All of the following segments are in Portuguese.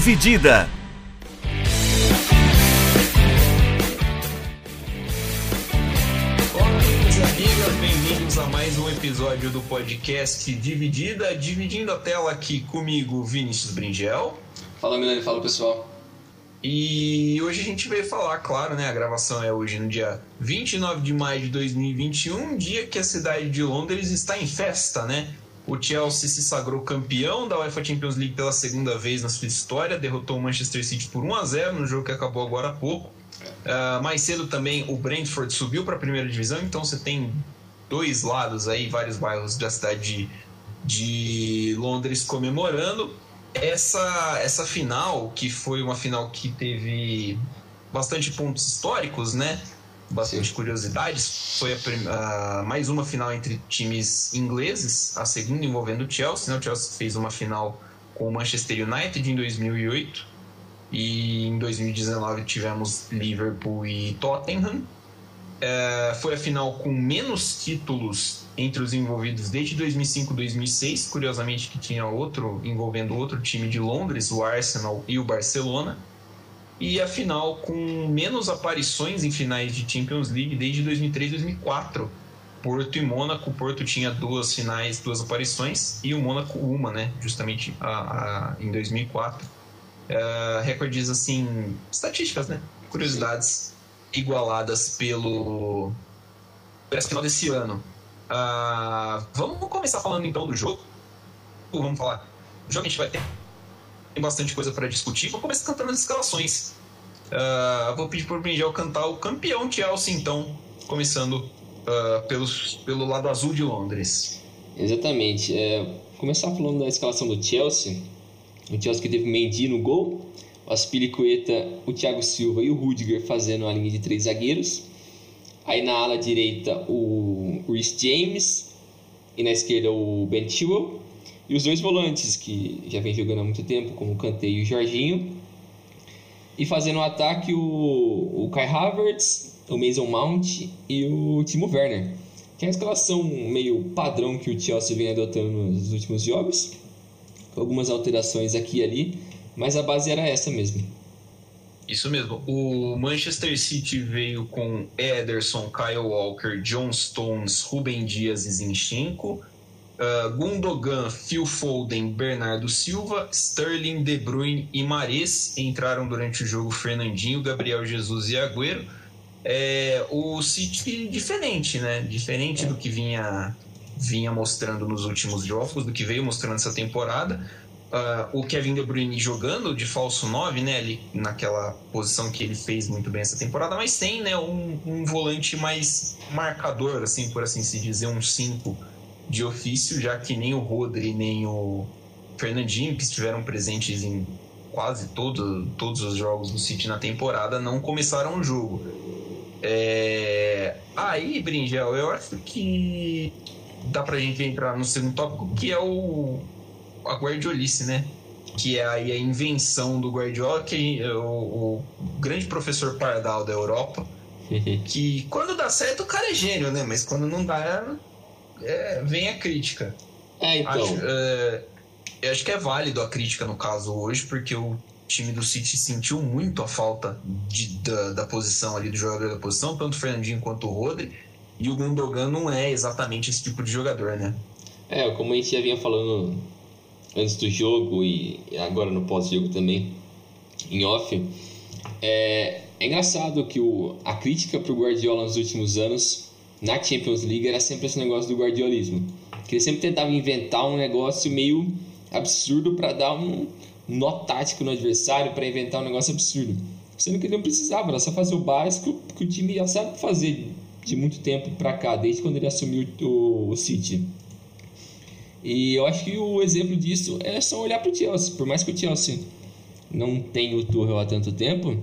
Dividida. Olá, amigos e amigas, bem-vindos a mais um episódio do podcast Dividida. Dividindo a tela aqui comigo, Vinícius Bringel. Fala Milani, fala pessoal. E hoje a gente veio falar, claro, né? A gravação é hoje no dia 29 de maio de 2021, dia que a cidade de Londres está em festa, né? O Chelsea se sagrou campeão da UEFA Champions League pela segunda vez na sua história, derrotou o Manchester City por 1 a 0 no jogo que acabou agora há pouco. Uh, mais cedo também o Brentford subiu para a primeira divisão, então você tem dois lados aí, vários bairros da cidade de, de Londres comemorando essa, essa final, que foi uma final que teve bastante pontos históricos, né? Bastante Sim. curiosidades. Foi a, a, mais uma final entre times ingleses, a segunda envolvendo o Chelsea. Né? O Chelsea fez uma final com o Manchester United em 2008 e em 2019 tivemos Liverpool e Tottenham. É, foi a final com menos títulos entre os envolvidos desde 2005 2006, curiosamente que tinha outro envolvendo outro time de Londres, o Arsenal e o Barcelona. E a final com menos aparições em finais de Champions League desde 2003 2004. Porto e Mônaco. Porto tinha duas finais, duas aparições, e o Mônaco uma, né? Justamente a, a, em 2004. Uh, recordes assim, estatísticas, né? Curiosidades Sim. igualadas pelo essa final desse ano. Uh, vamos começar falando então do jogo. Vamos falar. O jogo a gente vai ter tem bastante coisa para discutir. Vou começar cantando as escalações. Uh, vou pedir para o Bringel cantar o campeão Chelsea, então, começando uh, pelos, pelo lado azul de Londres. Exatamente. É, começar falando da escalação do Chelsea. O Chelsea que teve Mendy no gol, o Aspilicueta, o Thiago Silva e o Rudiger fazendo a linha de três zagueiros. Aí na ala direita o Rhys James e na esquerda o Ben Chilwell. E os dois volantes que já vem jogando há muito tempo, como o Kanté e o Jorginho. E fazendo o ataque o, o Kai Havertz, o Mason Mount e o Timo Werner. Que é a escalação meio padrão que o Chelsea vem adotando nos últimos jogos com algumas alterações aqui e ali, mas a base era essa mesmo. Isso mesmo. O Manchester City veio com Ederson, Kyle Walker, John Stones, Ruben Dias e Zinchenko. Uh, Gundogan, Phil Foden, Bernardo Silva, Sterling, De Bruyne e Mares entraram durante o jogo Fernandinho, Gabriel Jesus e Agüero. É, o City diferente, né? Diferente do que vinha vinha mostrando nos últimos jogos, do que veio mostrando essa temporada. Uh, o Kevin De Bruyne jogando de falso 9, né, ali naquela posição que ele fez muito bem essa temporada, mas tem, né, um, um volante mais marcador, assim, por assim se dizer, um 5 de ofício, já que nem o Rodri nem o Fernandinho, que estiveram presentes em quase todo, todos os jogos do City na temporada, não começaram o jogo. É... Aí, Bringel, eu acho que dá pra gente entrar no segundo tópico, que é o a Guardiolice, né? Que é aí a invenção do Guardiola, que é o, o grande professor Pardal da Europa, que quando dá certo o cara é gênio, né? Mas quando não dá, é, vem a crítica. É, então. Acho, é, eu acho que é válido a crítica no caso hoje, porque o time do City sentiu muito a falta de, da, da posição ali do jogador da posição, tanto o Fernandinho quanto o Rodri e o Gundogan não é exatamente esse tipo de jogador, né? É, como a gente já vinha falando antes do jogo e agora no pós-jogo também, em off, é, é engraçado que o, a crítica para o Guardiola nos últimos anos na Champions League era sempre esse negócio do guardiolismo. Que ele sempre tentava inventar um negócio meio absurdo para dar um nó tático no adversário, para inventar um negócio absurdo. Sendo que ele não precisava, era só fazer o básico que o time já sabe fazer de muito tempo para cá, desde quando ele assumiu o, o City. E eu acho que o exemplo disso é só olhar para o Chelsea. Por mais que o Chelsea não tenha o Tuchel há tanto tempo,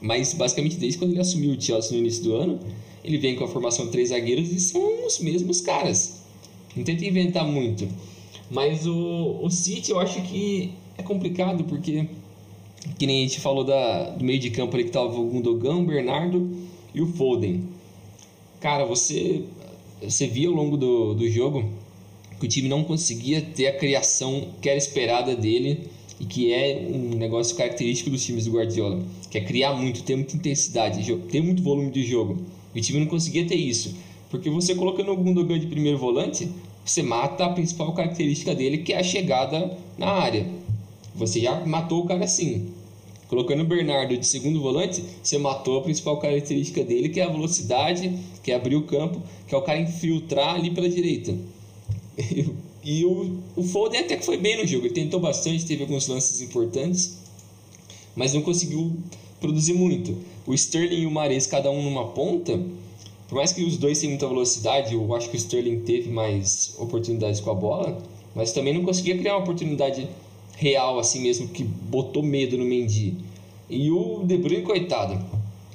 mas basicamente desde quando ele assumiu o Chelsea no início do ano, ele vem com a formação de três zagueiros e são os mesmos caras. Não tenta inventar muito. Mas o, o City eu acho que é complicado porque, que nem a gente falou da, do meio de campo ali que estava o Gundogan, o Bernardo e o Foden. Cara, você, você via ao longo do, do jogo que o time não conseguia ter a criação que era esperada dele e que é um negócio característico dos times do Guardiola, que é criar muito, ter muita intensidade, ter muito volume de jogo. O time não conseguia ter isso, porque você colocando o Gundogan de primeiro volante, você mata a principal característica dele, que é a chegada na área. Você já matou o cara assim. Colocando o Bernardo de segundo volante, você matou a principal característica dele, que é a velocidade, que é abrir o campo, que é o cara infiltrar ali pela direita. E o, o Foden até que foi bem no jogo, ele tentou bastante, teve alguns lances importantes, mas não conseguiu produzir muito. O Sterling e o Mares, cada um numa ponta, por mais que os dois tenham muita velocidade, eu acho que o Sterling teve mais oportunidades com a bola, mas também não conseguia criar uma oportunidade real assim mesmo, que botou medo no Mendy. E o De Bruyne, coitado,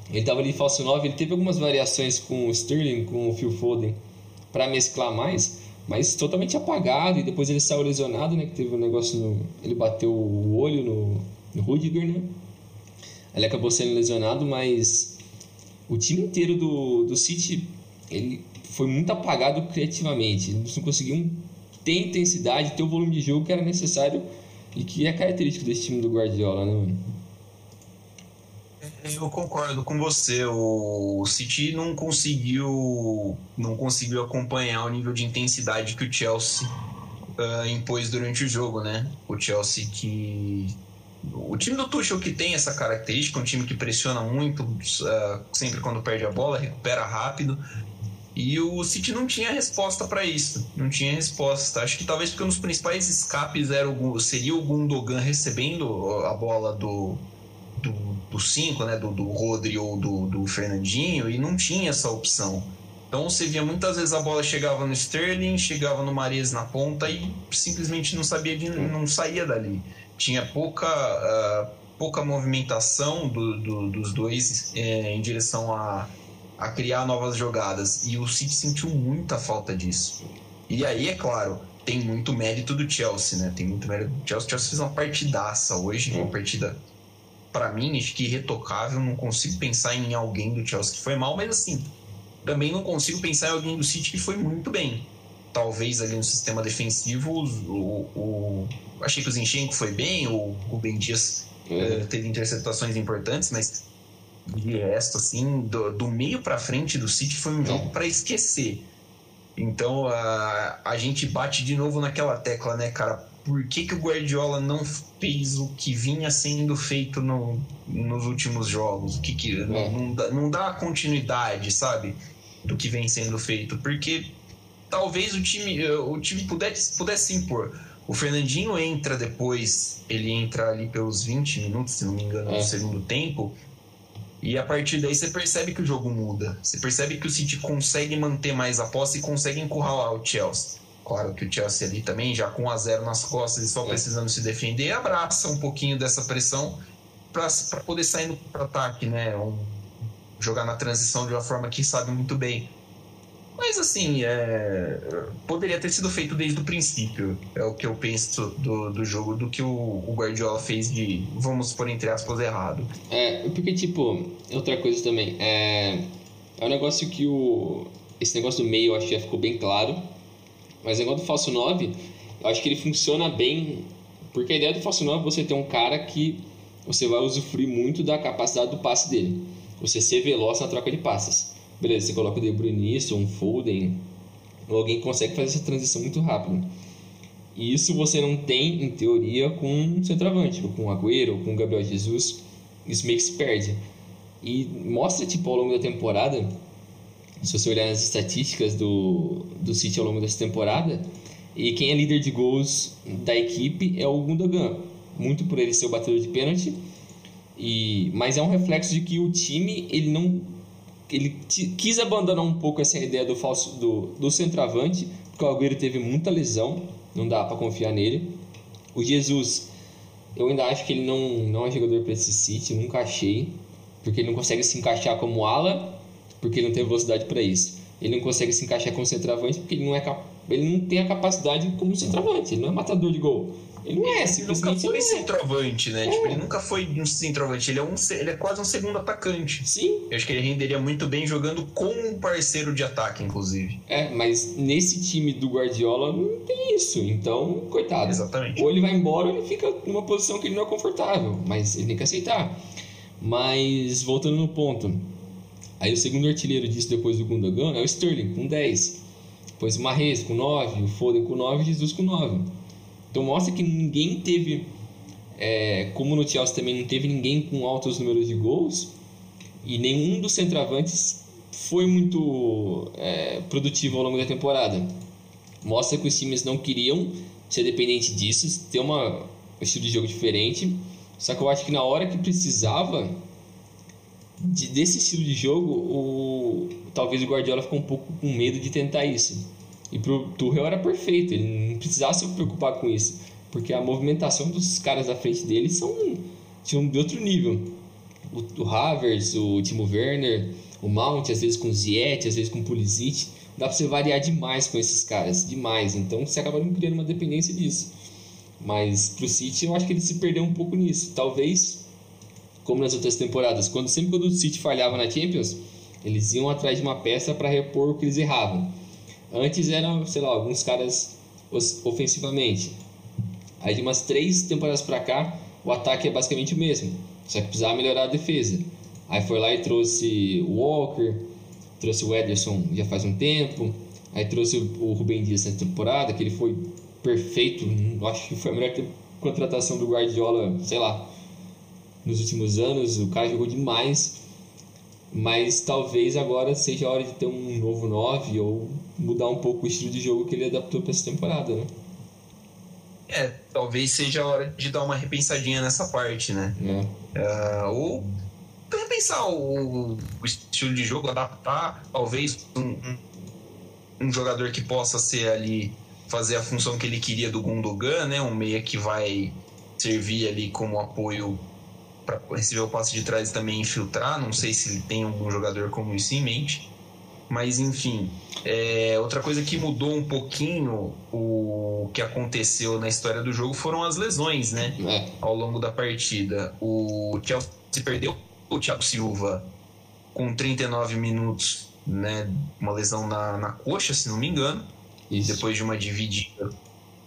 ele estava ali falso 9, ele teve algumas variações com o Sterling, com o Phil Foden, para mesclar mais, mas totalmente apagado. E depois ele saiu lesionado, né? Que teve um negócio no. Ele bateu o olho no, no Rudiger, né? Ele acabou sendo lesionado, mas o time inteiro do, do City ele foi muito apagado criativamente. Eles não conseguiam ter intensidade, ter o volume de jogo que era necessário e que é característico desse time do Guardiola, né, mano? Eu concordo com você. O City não conseguiu, não conseguiu acompanhar o nível de intensidade que o Chelsea uh, impôs durante o jogo, né? O Chelsea que o time do Tuchel que tem essa característica, um time que pressiona muito, uh, sempre quando perde a bola, recupera rápido. E o City não tinha resposta para isso. Não tinha resposta. Acho que talvez porque um dos principais escapes era o, seria o Gundogan recebendo a bola do, do 5, né, do, do Rodri ou do, do Fernandinho, e não tinha essa opção. Então você via muitas vezes a bola chegava no Sterling, chegava no Mares na ponta e simplesmente não sabia de, não saía dali. Tinha pouca, uh, pouca movimentação do, do, dos dois é, em direção a, a criar novas jogadas. E o City sentiu muita falta disso. E aí, é claro, tem muito mérito do Chelsea, né? Tem muito mérito do Chelsea. O Chelsea fez uma partidaça hoje, uma partida para mim, acho que irretocável. Não consigo pensar em alguém do Chelsea que foi mal, mas assim, também não consigo pensar em alguém do City que foi muito bem. Talvez ali no sistema defensivo, o, o achei que o Zinchenko foi bem, o Rubem Dias é. uh, teve interceptações importantes, mas de resto, assim, do, do meio para frente do City foi um é. jogo para esquecer. Então a, a gente bate de novo naquela tecla, né, cara? por que, que o Guardiola não fez o que vinha sendo feito no, nos últimos jogos? O que, que é. não, não, dá, não dá continuidade, sabe? Do que vem sendo feito. Porque talvez o time, o time pudesse, pudesse impor. O Fernandinho entra depois, ele entra ali pelos 20 minutos, se não me engano, é. no segundo tempo. E a partir daí você percebe que o jogo muda. Você percebe que o City consegue manter mais a posse e consegue encurralar o Chelsea. Claro que o Chelsea ali também, já com 1 a 0 nas costas e só é. precisando se defender, abraça um pouquinho dessa pressão para poder sair no ataque, né? Um, jogar na transição de uma forma que sabe muito bem. Mas assim, é, poderia ter sido feito desde o princípio. É o que eu penso do, do jogo, do que o, o Guardiola fez de, vamos por entre aspas, errado. É, porque tipo, outra coisa também, é, é um negócio que o. Esse negócio do meio eu acho que já ficou bem claro mas o negócio do falso 9, eu acho que ele funciona bem, porque a ideia do falso 9 é você ter um cara que você vai usufruir muito da capacidade do passe dele. Você ser veloz na troca de passes. Beleza, você coloca o De Bruyne um Foden, ou alguém consegue fazer essa transição muito rápido. E isso você não tem, em teoria, com um centroavante, ou com o Agüero, ou com o Gabriel Jesus. Isso meio que se perde. E mostra, tipo, ao longo da temporada, se você olhar as estatísticas do, do City ao longo dessa temporada, e quem é líder de gols da equipe é o Gundogan, muito por ele ser o batedor de pênalti, e, mas é um reflexo de que o time ele não ele quis abandonar um pouco essa ideia do falso do, do centroavante, porque o Agüero teve muita lesão, não dá para confiar nele. O Jesus, eu ainda acho que ele não, não é jogador para esse City, nunca achei, porque ele não consegue se encaixar como ala porque ele não tem velocidade para isso. Ele não consegue se encaixar como centroavante porque ele não, é ele não tem a capacidade como centroavante, ele não é matador de gol. Ele não é, ele nunca foi não é. centroavante, né? É. Tipo, ele nunca foi um centroavante, ele é, um, ele é quase um segundo atacante. Sim, Eu acho que ele renderia muito bem jogando com um parceiro de ataque, inclusive. é, mas nesse time do Guardiola não tem isso. Então, coitado. Exatamente. Ou ele vai embora ou ele fica numa posição que ele não é confortável. Mas ele tem que aceitar. Mas, voltando no ponto. Aí o segundo artilheiro disso depois do Gundogan é o Sterling, com 10. Depois o Mahrez com 9, o Foden com 9 e Jesus com 9. Então mostra que ninguém teve... é, como no Chelsea também não teve ninguém com altos números de gols. E nenhum dos centroavantes foi muito é, produtivo ao longo da temporada. Mostra que os times não queriam ser dependente disso, ter uma, um estilo de jogo diferente. Só que eu acho que na hora que precisava de- desse estilo de jogo, o, talvez o Guardiola ficou um pouco com medo de tentar isso. E pro Tuchel era perfeito, ele não precisava se preocupar com isso, porque a movimentação dos caras à frente dele são tinham de outro nível. O, o Havertz, o Timo Werner, o Mount, às vezes com o Ziyech, às vezes com o Pulisic, dá pra você variar demais com esses caras, demais. Então você acaba não criando uma dependência disso. Mas pro City eu acho que ele se perdeu um pouco nisso. Talvez, como nas outras temporadas, quando sempre quando o City falhava na Champions, eles iam atrás de uma peça para repor o que eles erravam. Antes eram, sei lá, alguns caras ofensivamente. Aí de umas três temporadas pra cá, o ataque é basicamente o mesmo. Só que precisava melhorar a defesa. Aí foi lá e trouxe o Walker, trouxe o Ederson já faz um tempo. Aí trouxe o Rubem Dias nessa temporada, que ele foi perfeito. Acho que foi a melhor contratação do Guardiola, sei lá, nos últimos anos. O cara jogou demais. Mas talvez agora seja a hora de ter um novo 9 ou mudar um pouco o estilo de jogo que ele adaptou para essa temporada, né? É, talvez seja a hora de dar uma repensadinha nessa parte, né? É. Ah, ou repensar o, o estilo de jogo, adaptar talvez um, um, um jogador que possa ser ali, fazer a função que ele queria do Gundogan, né? Um meia que vai servir ali como apoio para receber o passe de trás e também infiltrar. Não sei se ele tem algum jogador como isso em mente. Mas enfim, é, outra coisa que mudou um pouquinho o que aconteceu na história do jogo foram as lesões, né? É. ao longo da partida. O Chelsea perdeu o Thiago Silva com 39 minutos, né? Uma lesão na, na coxa, se não me engano, Isso. depois de uma dividida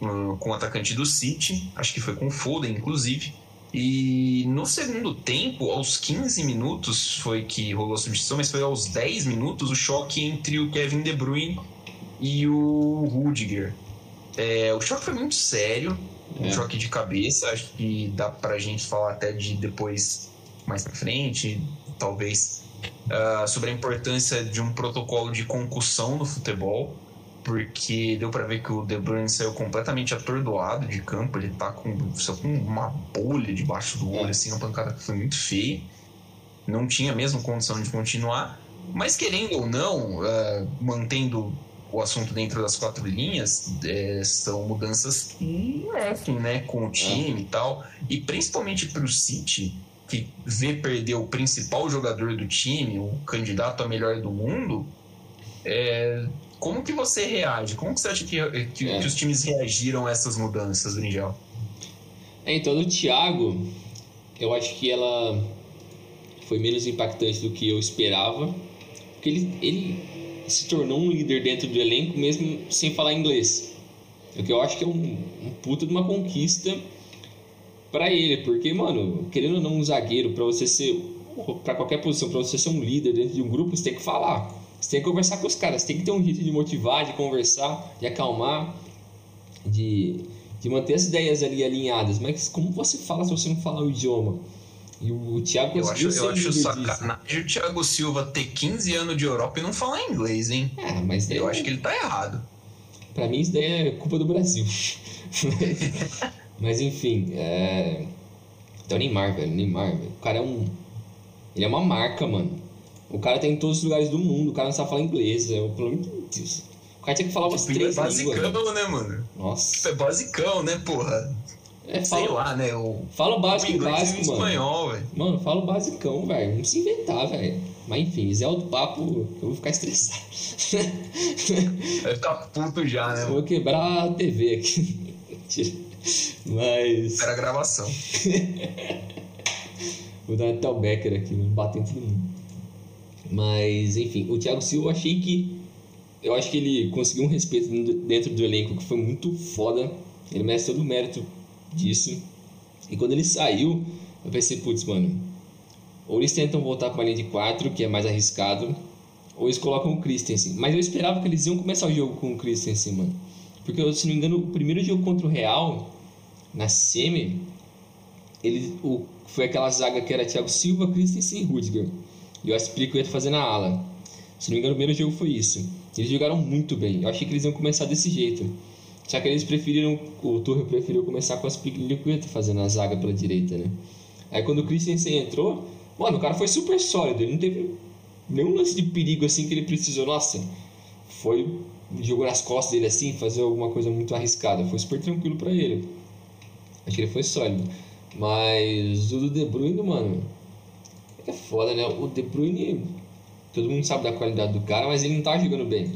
hum, com o atacante do City, acho que foi com o Foden, inclusive. E no segundo tempo, aos 15 minutos, foi que rolou a substituição, mas foi aos 10 minutos o choque entre o Kevin De Bruyne e o Rudiger. É, o choque foi muito sério, um É. choque de cabeça. Acho que dá pra gente falar até de depois, mais pra frente, talvez, ah, sobre a importância de um protocolo de concussão no futebol, porque deu pra ver que o De Bruyne saiu completamente atordoado de campo. Ele tá com, só com uma bolha debaixo do olho, É. assim, uma pancada que foi muito feia. Não tinha mesmo condição de continuar. Mas querendo ou não, ah, mantendo o assunto dentro das quatro linhas, eh, são mudanças que mexem né, com o time e tal. E principalmente para o City, que vê perder o principal jogador do time, o candidato a melhor do mundo, é, como que você reage? Como que você acha que, que, É. que os times reagiram a essas mudanças, Brinjal? É, então, do Thiago, eu acho que ela foi menos impactante do que eu esperava. Porque ele, ele se tornou um líder dentro do elenco, mesmo sem falar inglês. O que eu acho que é um, um puta de uma conquista pra ele. Porque, mano, querendo ou não, um zagueiro, pra você ser. pra qualquer posição, pra você ser um líder dentro de um grupo, você tem que falar. Você tem que conversar com os caras, você tem que ter um jeito de motivar, de conversar, de acalmar, de, de manter as ideias ali alinhadas. Mas como você fala se você não falar o idioma? E o Thiago Eu acho, eu acho sacanagem o Thiago Silva ter 15 anos de Europa e não falar inglês, hein? É, mas daí, Eu acho que ele tá errado. pra mim isso daí é culpa do Brasil. mas enfim, é... Então Neymar, velho, Neymar, velho. O cara é um... Ele é uma marca, mano. O cara tá em todos os lugares do mundo, o cara não sabe falar inglês. Eu, pelo amor de Deus. O cara tinha que falar umas Tipo, é três basicão, línguas. né, mano? Nossa. É basicão, né, porra? É, Sei fala, lá, né? O, fala o o básico e básico, o mano. espanhol, velho. Mano, fala o basicão, velho. Não se inventar, velho. Mas enfim, Zé do Papo, eu vou ficar estressado. Deve tá puto já, né? eu vou quebrar a TV aqui. Mas. Era gravação. Vou dar até o Becker aqui, bater em todo mundo. Mas, enfim, o Thiago Silva eu achei que. Eu acho que ele conseguiu um respeito dentro do elenco que foi muito foda. Ele merece todo o mérito disso. E quando ele saiu, eu pensei, putz, mano. Ou eles tentam voltar para uma linha de 4, que é mais arriscado, ou eles colocam o Christensen. Mas eu esperava que eles iam começar o jogo com o Christensen, mano. Porque, se não me engano, o primeiro jogo contra o Real, na semi, ele, o, foi aquela zaga que era Thiago Silva, Christensen e Rudiger. E o Aspiricueta fazendo a ala. Se não me engano, o primeiro jogo foi isso. Eles jogaram muito bem. Eu achei que eles iam começar desse jeito. Só que eles preferiram, o Torre preferiu começar com o Aspiricueta fazendo a zaga pela direita, né? Aí quando o Christensen entrou, mano, o cara foi super sólido. Ele não teve nenhum lance de perigo assim que ele precisou. Nossa, foi jogou nas costas dele assim, fazer alguma coisa muito arriscada. Foi super tranquilo para ele. Acho que ele foi sólido. Mas o do De Bruyne, mano, é foda, né? O De Bruyne, todo mundo sabe da qualidade do cara, mas ele não tá jogando bem.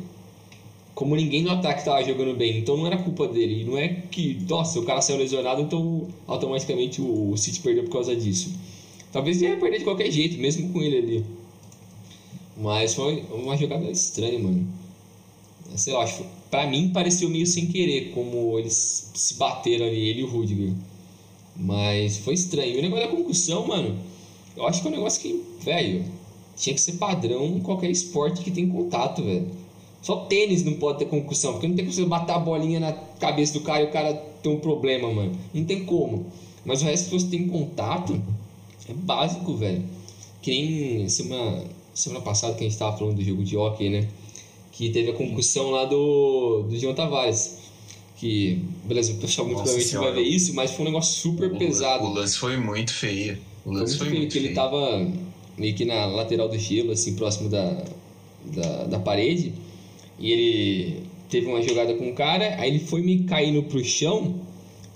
Como ninguém no ataque tava jogando bem, então não era culpa dele. E não é que, nossa, o cara saiu lesionado, então automaticamente o City perdeu por causa disso. Talvez ele ia perder de qualquer jeito, mesmo com ele ali. Mas foi uma jogada estranha, mano. Sei lá, acho, pra mim pareceu meio sem querer como eles se bateram ali, ele e o Rudiger. Mas foi estranho. o negócio da concussão, mano, eu acho que é um negócio que, velho, tinha que ser padrão em qualquer esporte que tem contato, velho. Só tênis não pode ter concussão, porque não tem como você bater a bolinha na cabeça do cara e o cara ter um problema, mano. Não tem como. Mas o resto, se você tem contato, é básico, velho. Que nem semana, semana passada que a gente tava falando do jogo de hockey, né? Que teve a concussão lá do, do João Tavares que, beleza, o pessoal muito provavelmente vai ver isso, mas foi um negócio super o, pesado. O lance foi muito feio. O lance foi feio. Que ele tava meio que na lateral do gelo, assim, próximo da, da, da parede, e ele teve uma jogada com o cara, aí ele foi me caindo pro chão,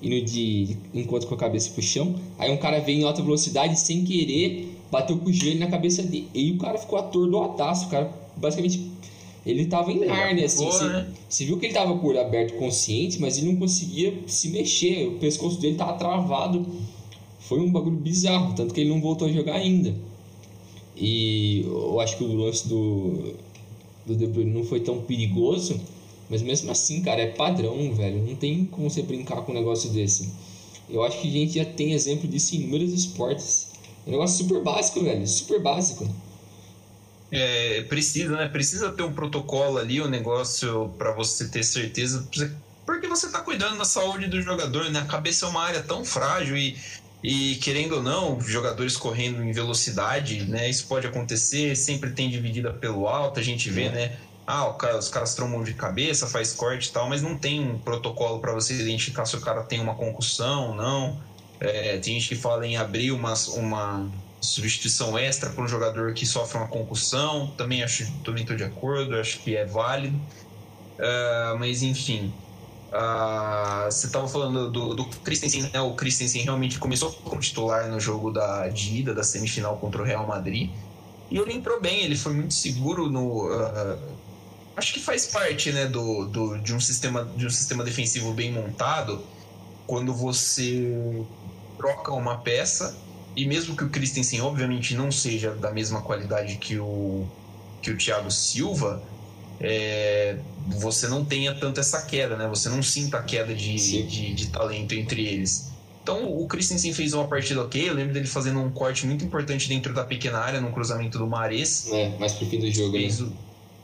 indo de, de encontro com a cabeça pro chão, aí um cara veio em alta velocidade sem querer, bateu com o joelho na cabeça dele, e o cara ficou atordoadaço, o cara basicamente ele tava em carne, assim. Você, né? você, viu que ele tava com o olho aberto consciente, mas ele não conseguia se mexer. O pescoço dele tava travado. Foi um bagulho bizarro, tanto que ele não voltou a jogar ainda. E eu acho que o lance do, do De Bruyne não foi tão perigoso, mas mesmo assim, cara, é padrão, velho. Não tem como você brincar com um negócio desse. Eu acho que a gente já tem exemplo disso em inúmeros esportes. É um negócio super básico, velho. Super básico é, precisa, né? Precisa ter um protocolo ali, um negócio para você ter certeza, porque você tá cuidando da saúde do jogador, né? A cabeça é uma área tão frágil e, e querendo ou não, jogadores correndo em velocidade, né? Isso pode acontecer, sempre tem dividida pelo alto, a gente vê, né? Ah, cara, os caras trombam de cabeça, faz corte e tal, mas não tem um protocolo para você identificar se o cara tem uma concussão, não. É, tem gente que fala em abrir uma, uma substituição extra para um jogador que sofre uma concussão, também acho, também estou de acordo, acho que é válido. Uh, mas enfim, você estava falando do, do Christensen, né? O Christensen realmente começou como titular no jogo da ida da semifinal contra o Real Madrid e ele entrou bem, ele foi muito seguro no. Uh, acho que faz parte, né, do, do, de um sistema de um sistema defensivo bem montado quando você troca uma peça e mesmo que o Christensen, obviamente, não seja da mesma qualidade que o, que o Thiago Silva, é, você não tenha tanto essa queda, né? Você não sinta a queda de, de, de, talento entre eles. Então o Christensen fez uma partida ok. Eu lembro dele fazendo um corte muito importante dentro da pequena área, no cruzamento do Mares. É, mais pro fim do jogo, né? O...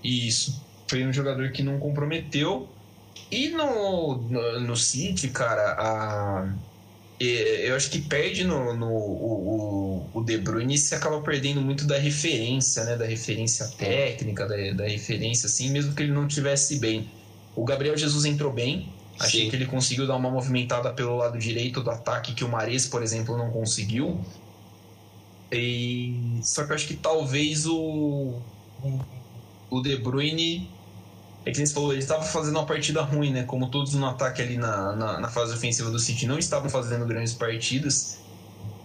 Isso. Foi um jogador que não comprometeu. E no, no, no City, cara, a eu acho que perde no, no o, o, De Bruyne se acaba perdendo muito da referência, né? Da referência técnica, da, da referência, assim, mesmo que ele não tivesse bem. O Gabriel Jesus entrou bem, achei Sim. que ele conseguiu dar uma movimentada pelo lado direito do ataque que o Mares, por exemplo, não conseguiu. E... Só que eu acho que talvez o, o De Bruyne é que você falou, ele estava fazendo uma partida ruim, né? Como todos no ataque ali na, na, na, fase ofensiva do City não estavam fazendo grandes partidas.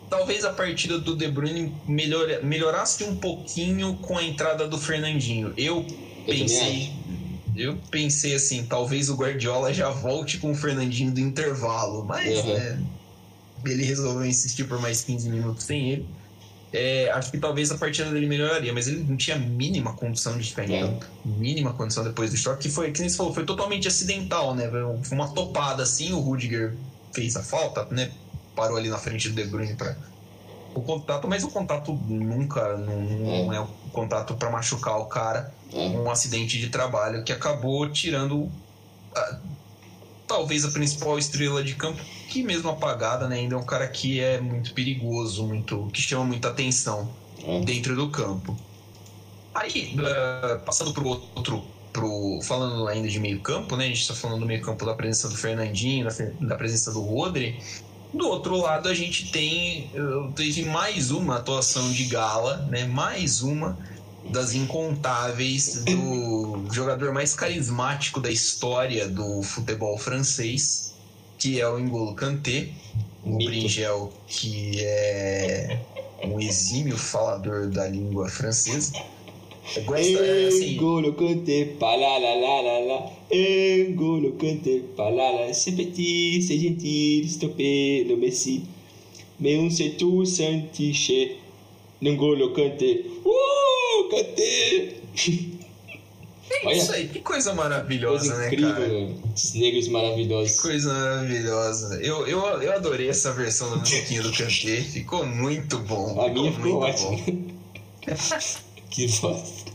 Talvez a partida do De Bruyne melhor, melhorasse um pouquinho com a entrada do Fernandinho. Eu, eu pensei. eu pensei assim, talvez o Guardiola já volte com o Fernandinho do intervalo, mas uhum. né, ele resolveu insistir por mais 15 minutos sem ele. É, acho que talvez a partida dele melhoraria, mas ele não tinha mínima condição de ficar em campo. Mínima condição depois do choque, que foi, que nem você falou, foi totalmente acidental, né? Foi uma topada assim, o Rudiger fez a falta, né? Parou ali na frente do De Bruyne para o contato, mas o contato nunca não, é. é um contato para machucar o cara. É. Um acidente de trabalho que acabou tirando talvez a principal estrela de campo, que mesmo apagada, né, ainda é um cara que é muito perigoso, muito que chama muita atenção é. dentro do campo. Aí, uh, passando pro outro Pro, falando ainda de meio campo, né? A gente está falando do meio campo da presença do Fernandinho, da, da presença do Rodri. Do outro lado, a gente tem teve mais uma atuação de gala, né? Mais uma das incontáveis do jogador mais carismático da história do futebol francês, que é o N'Golo Kanté, o Bringel, que é um exímio falador da língua francesa. Gosta, assim, N'Golo Kanté, palalalala, N'Golo Kanté, palala, c'est petit, c'est gentil, stopper le Messi, mais on sait tous sentir N'Golo Kanté, uh, Kanté! É isso aí, que coisa maravilhosa, coisa incrível, né, cara? Esses negros maravilhosos. Que coisa maravilhosa. Eu, eu, eu adorei essa versão da musiquinha do Kanté, ficou muito bom. A minha ficou ótima. que bosta.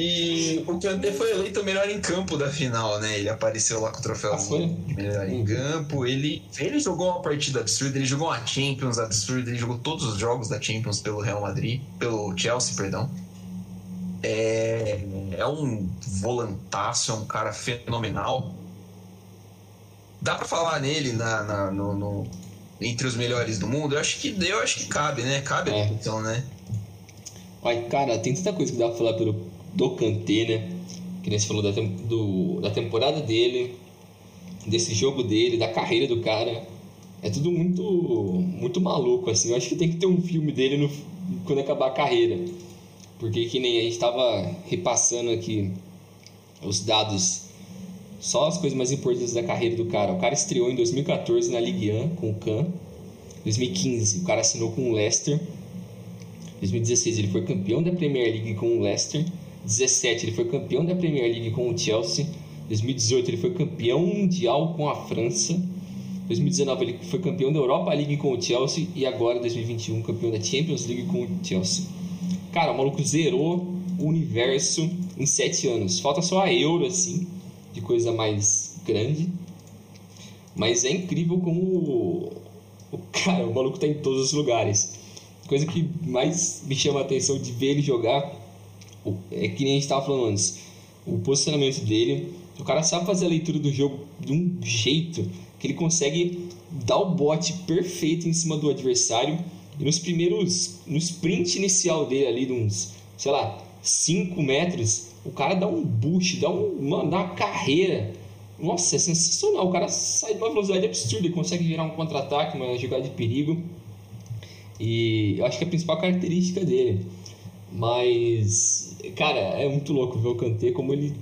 E o Kanté foi eleito o melhor em campo da final, né? Ele apareceu lá com o troféu ah, melhor em campo. Ele, ele jogou uma partida absurda, ele jogou uma Champions absurda, ele jogou todos os jogos da Champions pelo Real Madrid, pelo Chelsea, perdão. É, é um volantaço, é um cara fenomenal. Dá para falar nele na, na no, no, entre os melhores do mundo? Eu acho que eu acho que cabe, né? Cabe é. então, né? Ai, cara, tem tanta coisa que dá pra falar pelo, do Kanté, né? Que nem você falou da, do, da temporada dele, desse jogo dele, da carreira do cara. É tudo muito muito maluco, assim. Eu acho que tem que ter um filme dele no, quando acabar a carreira. Porque que nem a gente estava repassando aqui os dados, só as coisas mais importantes da carreira do cara. O cara estreou em 2014 na Ligue 1 com o Cannes. 2015 o cara assinou com o Leicester. 2016 ele foi campeão da Premier League com o Leicester. 2017 ele foi campeão da Premier League com o Chelsea. 2018 ele foi campeão mundial com a França. 2019 ele foi campeão da Europa League com o Chelsea e agora 2021 campeão da Champions League com o Chelsea. Cara, o maluco zerou o universo em 7 anos. Falta só a Euro assim, de coisa mais grande. Mas é incrível como o, o cara, o maluco tá em todos os lugares. Coisa que mais me chama a atenção de ver ele jogar é que nem a gente estava falando antes. O posicionamento dele, o cara sabe fazer a leitura do jogo de um jeito que ele consegue dar o bote perfeito em cima do adversário. E nos primeiros, no sprint inicial dele ali, de uns, sei lá, 5 metros, o cara dá um boost, dá, um, uma, dá uma carreira. Nossa, é sensacional. O cara sai de uma velocidade absurda, ele consegue gerar um contra-ataque, uma jogada de perigo. E eu acho que é a principal característica dele. Mas, cara, é muito louco ver o Kanté como ele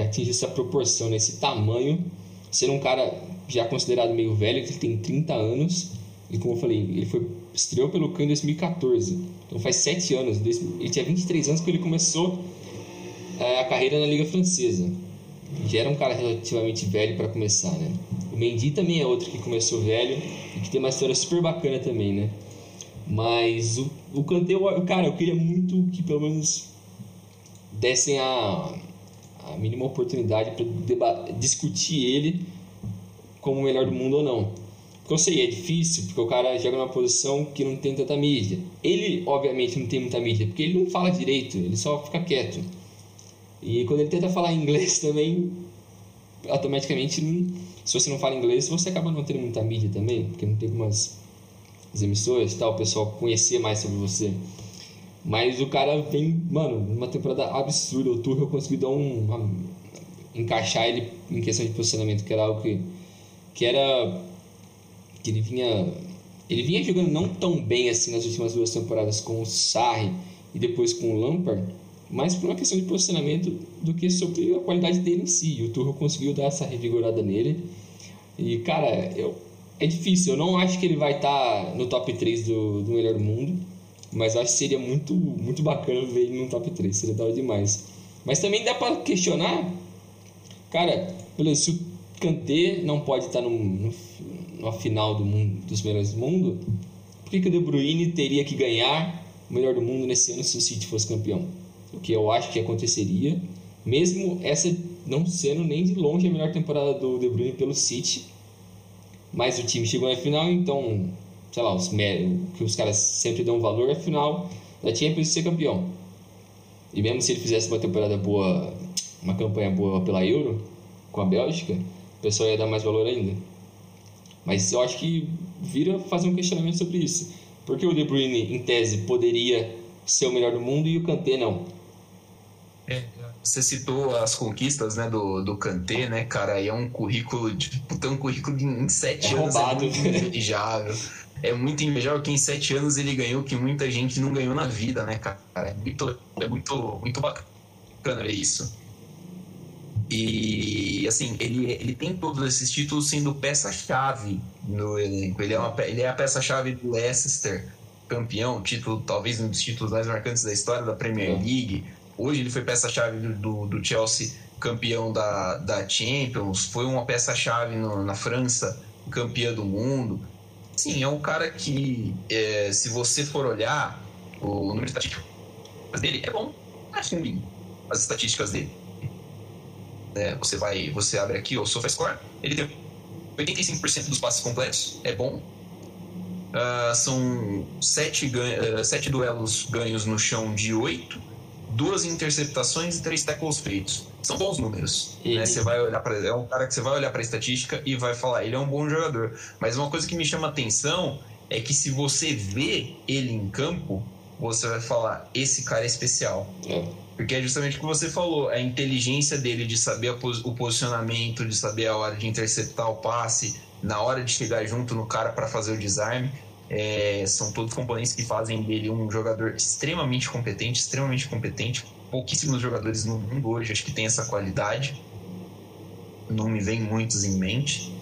atinge essa proporção, né? esse tamanho, ser um cara já considerado meio velho, que ele tem 30 anos, e como eu falei, ele foi estreou pelo Cannes em 2014, então faz 7 anos, ele tinha 23 anos quando ele começou é, a carreira na Liga Francesa. Já era um cara relativamente velho para começar, né? O Mendy também é outro que começou velho e que tem uma história super bacana também, né? Mas o, o Kanté, cara, eu queria muito que pelo menos dessem a, a mínima oportunidade para discutir ele como o melhor do mundo ou não. Porque eu sei, é difícil, porque o cara joga numa posição que não tem tanta mídia. Ele, obviamente, não tem muita mídia, porque ele não fala direito, ele só fica quieto. E quando ele tenta falar inglês também, automaticamente, se você não fala inglês, você acaba não tendo muita mídia também, porque não tem umas as emissoras tal, o pessoal conhecer mais sobre você. Mas o cara vem, mano, numa temporada absurda. O Tuchel conseguiu dar um. Uma, encaixar ele em questão de posicionamento, que era algo que. que era. que ele vinha. Ele vinha jogando não tão bem assim nas últimas duas temporadas com o Sarri e depois com o Lampard, mais por uma questão de posicionamento do que sobre a qualidade dele em si. E o Tuchel conseguiu dar essa revigorada nele. E, cara, eu, é difícil. Eu não acho que ele vai estar tá no top 3 do, do melhor do mundo. Mas acho que seria muito, muito bacana ver ele no top 3. Seria da hora demais. Mas também dá para questionar. Cara, se o Kanté não pode estar no, no final do mundo, dos melhores do mundo, por que, que o De Bruyne teria que ganhar o melhor do mundo nesse ano se o City fosse campeão? O que eu acho que aconteceria, mesmo essa não sendo nem de longe a melhor temporada do De Bruyne pelo City. Mas o time chegou na final, então, sei lá, os que os caras sempre dão valor, é final da Champions ser campeão. E mesmo se ele fizesse uma temporada boa, uma campanha boa pela Euro, com a Bélgica, o pessoal ia dar mais valor ainda. Mas eu acho que vira fazer um questionamento sobre isso. Porque o De Bruyne, em tese, poderia ser o melhor do mundo e o Kanté não? É, você citou as conquistas né, do, do Kanté, né, cara? E é um currículo, tipo, tem um currículo de, em sete é anos. Roubado. É muito invejável. é muito invejável que em sete anos ele ganhou que muita gente não ganhou na vida, né, cara? É muito, é muito, muito bacana ver isso. E, assim, ele, ele tem todos esses títulos sendo peça-chave no elenco. Ele é, uma, ele é a peça-chave do Leicester, campeão, título, talvez um dos títulos mais marcantes da história da Premier é. League. Hoje ele foi peça-chave do, do Chelsea, campeão da, da Champions, foi uma peça-chave na França, campeã do mundo. Sim, é um cara que, é, se você for olhar, o número de estatísticas dele é bom, não é ruim as estatísticas dele. É, você vai, você abre aqui o SofaScore, ele tem 85% dos passes completos, é bom. Uh, são sete, uh, sete duelos ganhos no chão de oito duas interceptações e três tackles feitos. São bons números. Né? Você vai olhar para é um cara que você vai olhar para a estatística e vai falar, ele é um bom jogador. Mas uma coisa que me chama atenção é que se você vê ele em campo, você vai falar, esse cara é especial. É. Porque é justamente o que você falou, a inteligência dele de saber o posicionamento, de saber a hora de interceptar o passe, na hora de chegar junto no cara para fazer o desarme. É, são todos componentes que fazem dele um jogador extremamente competente, extremamente competente. Pouquíssimos jogadores no mundo hoje acho que tem essa qualidade. Não me vem muitos em mente.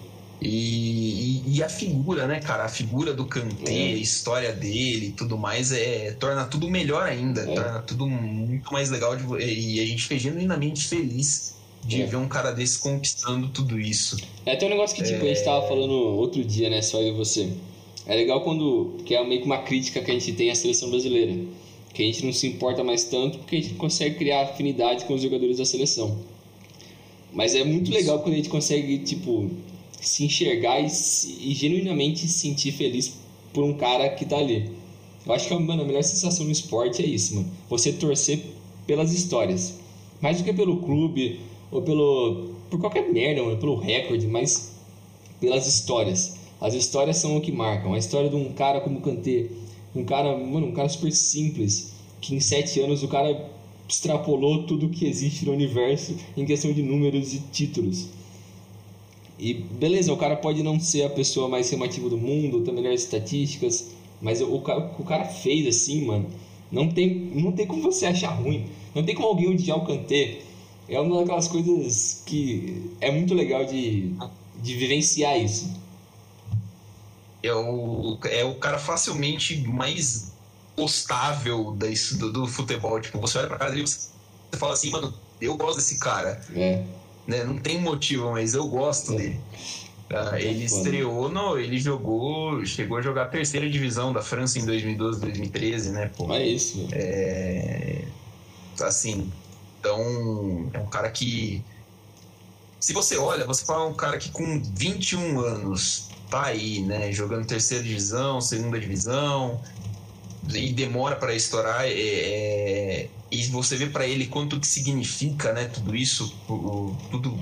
E, e, e, a figura, né, cara? A figura do Kanté, é. a história dele e tudo mais, é, torna tudo melhor ainda. É. Torna tudo muito mais legal. De, e a gente fica genuinamente feliz de é. ver um cara desse conquistando tudo isso. É até um negócio que, tipo, a gente tava falando outro dia, né? Só eu e você. É legal quando. que é meio que uma crítica que a gente tem à seleção brasileira. Que a gente não se importa mais tanto porque a gente consegue criar afinidade com os jogadores da seleção. Mas é muito legal quando a gente consegue, tipo, se enxergar e, e genuinamente se sentir feliz por um cara que tá ali. Eu acho que mano, a melhor sensação no esporte é isso, mano. Você torcer pelas histórias. Mais do que pelo clube ou pelo. por qualquer merda, mano, pelo recorde, mas pelas histórias. As histórias são o que marcam. A história de um cara como Kanté, um cara, mano, um cara super simples, que em sete anos o cara extrapolou tudo que existe no universo em questão de números e títulos. E beleza, o cara pode não ser a pessoa mais chamativa do mundo, ter melhores estatísticas, mas o, o, o cara fez assim, mano, não tem, não tem como você achar ruim. Não tem como alguém odiar o Kanté. É uma daquelas coisas que é muito legal de, de vivenciar isso é o, é o cara facilmente mais postável do, do futebol. Tipo, você olha pra cara dele e você fala assim, mano, eu gosto desse cara. É. Né? Não tem motivo, mas eu gosto é. dele. Ah, é ele estreou, no, ele jogou, chegou a jogar a terceira divisão da França em 2012, 2013, né? Pô, é isso. É, assim, então é um cara que se você olha, você fala um cara que com 21 anos tá aí, né? Jogando terceira divisão, segunda divisão, e demora para estourar. É, é, e você vê para ele quanto que significa, né? Tudo isso, o, tudo,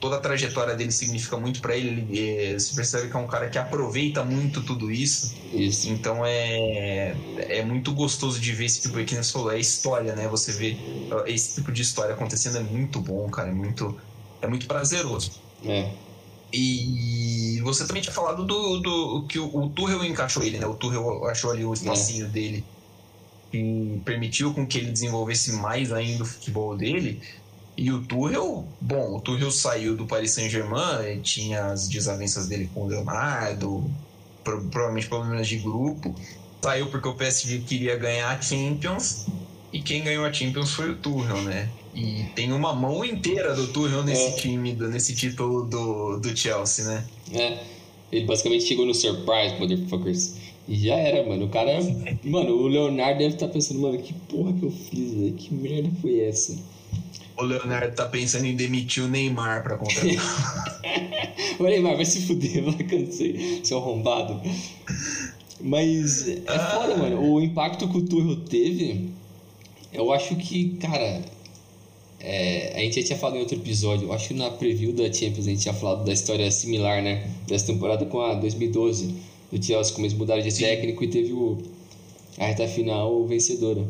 toda a trajetória dele significa muito para ele. ele é, você percebe que é um cara que aproveita muito tudo isso. Isso. Então é, é muito gostoso de ver esse tipo de que falou, é história, né? Você vê esse tipo de história acontecendo é muito bom, cara. É muito, é muito prazeroso. É. E você também tinha falado do, do que o, o Tuchel encaixou ele, né? O Tuchel achou ali o espacinho é. dele que permitiu com que ele desenvolvesse mais ainda o futebol dele. E o Tuchel, bom, o Tuchel saiu do Paris Saint-Germain, tinha as desavenças dele com o Leonardo, provavelmente problemas de grupo. Saiu porque o PSG queria ganhar a Champions e quem ganhou a Champions foi o Tuchel, né? E tem uma mão inteira do Tuchel nesse é. time, nesse título do, do Chelsea, né? É, ele basicamente chegou no surprise, motherfuckers. E já era, mano. O cara. mano, o Leonardo deve estar tá pensando, mano, que porra que eu fiz, velho? Que merda foi essa? O Leonardo tá pensando em demitir o Neymar pra contratar. o Neymar vai se fuder, vai cansei, seu arrombado. Mas é ah. foda, mano. O impacto que o Tuchel teve, eu acho que, cara, é, a gente já tinha falado em outro episódio, eu acho que na preview da Champions a gente tinha falado da história similar, né? Dessa temporada com a 2012, do Chelsea, como eles mudaram de Sim. técnico e teve o, a reta final vencedora.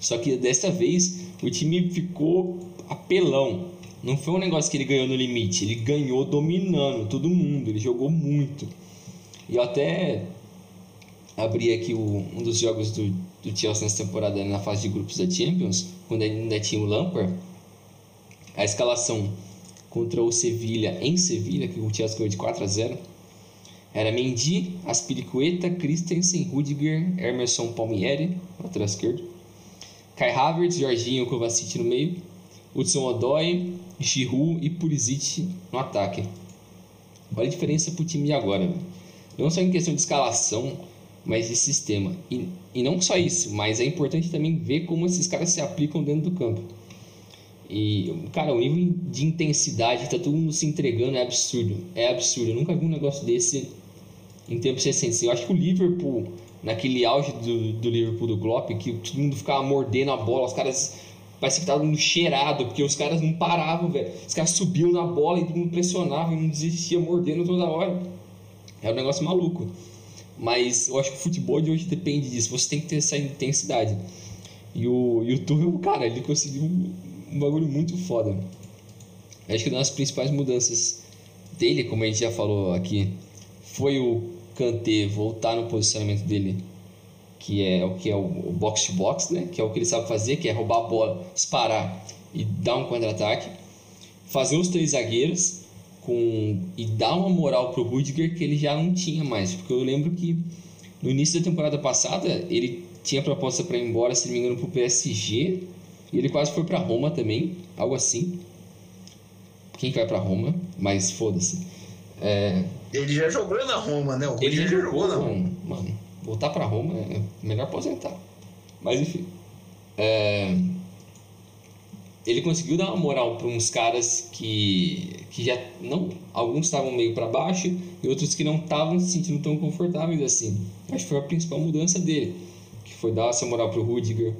Só que desta vez o time ficou apelão. Não foi um negócio que ele ganhou no limite, ele ganhou dominando todo mundo, ele jogou muito. E eu até abri aqui o, um dos jogos do, do Chelsea nessa temporada na fase de grupos da Champions, quando ainda tinha o Lampard. A escalação contra o Sevilha em Sevilha, que o Chelsea ganhou de 4 a 0. Era Mendy, Aspiricueta, Christensen, Rudiger, Emerson Palmieri, lateral esquerdo. Kai Havertz, Jorginho, Kovacic no meio. Hudson Odoi, Giroud e Pulisic no ataque. Olha a diferença pro time de agora. Não só em questão de escalação, mas de sistema. E, e não só isso, mas é importante também ver como esses caras se aplicam dentro do campo. E, cara, o nível de intensidade, tá todo mundo se entregando, é absurdo. É absurdo. Eu nunca vi um negócio desse em tempos recentes. Eu acho que o Liverpool, naquele auge do, do Liverpool do Klopp, que todo mundo ficava mordendo a bola, os caras parece que estavam cheirado, porque os caras não paravam, velho. Os caras subiam na bola e todo mundo pressionava e não desistia, mordendo toda hora. É um negócio maluco. Mas eu acho que o futebol de hoje depende disso. Você tem que ter essa intensidade. E o, e o Tuchel, cara, ele conseguiu um, bagulho muito foda. Acho que uma das principais mudanças dele, como a gente já falou aqui, foi o Kanté voltar no posicionamento dele, que é o que é o box to box, né? Que é o que ele sabe fazer, que é roubar a bola, disparar e dar um contra-ataque. Fazer os três zagueiros com e dar uma moral pro Rudiger que ele já não tinha mais, porque eu lembro que no início da temporada passada ele tinha proposta para ir embora, se não me engano, pro PSG, e ele quase foi para Roma também, algo assim. Quem vai para Roma? Mas foda-se. É... Ele já jogou na Roma, né? O ele já jogou, jogou na Roma. Mano, voltar para Roma é melhor aposentar. Mas enfim. É ele conseguiu dar uma moral para uns caras que, que já não alguns estavam meio para baixo e outros que não estavam se sentindo tão confortáveis assim. Acho que foi a principal mudança dele, que foi dar essa moral para o Rudiger,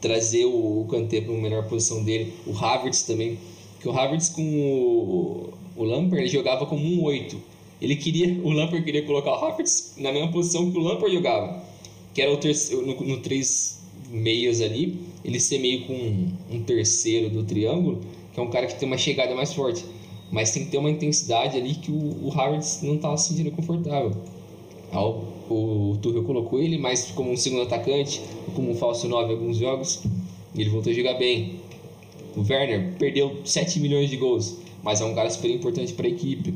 trazer o, o Kanté para uma melhor posição dele, o Havertz também, que o Havertz com o, o Lampard ele jogava como um 8. Ele queria, o Lampard queria colocar o Havertz na mesma posição que o Lampard jogava, que era o terceiro, no, no três meias ali ele ser meio com um, terceiro do triângulo, que é um cara que tem uma chegada mais forte. Mas tem que ter uma intensidade ali que o, o não estava se sentindo confortável. O, o Tuchel colocou ele mais como um segundo atacante, como um falso 9 em alguns jogos, e ele voltou a jogar bem. O Werner perdeu 7 milhões de gols, mas é um cara super importante para a equipe.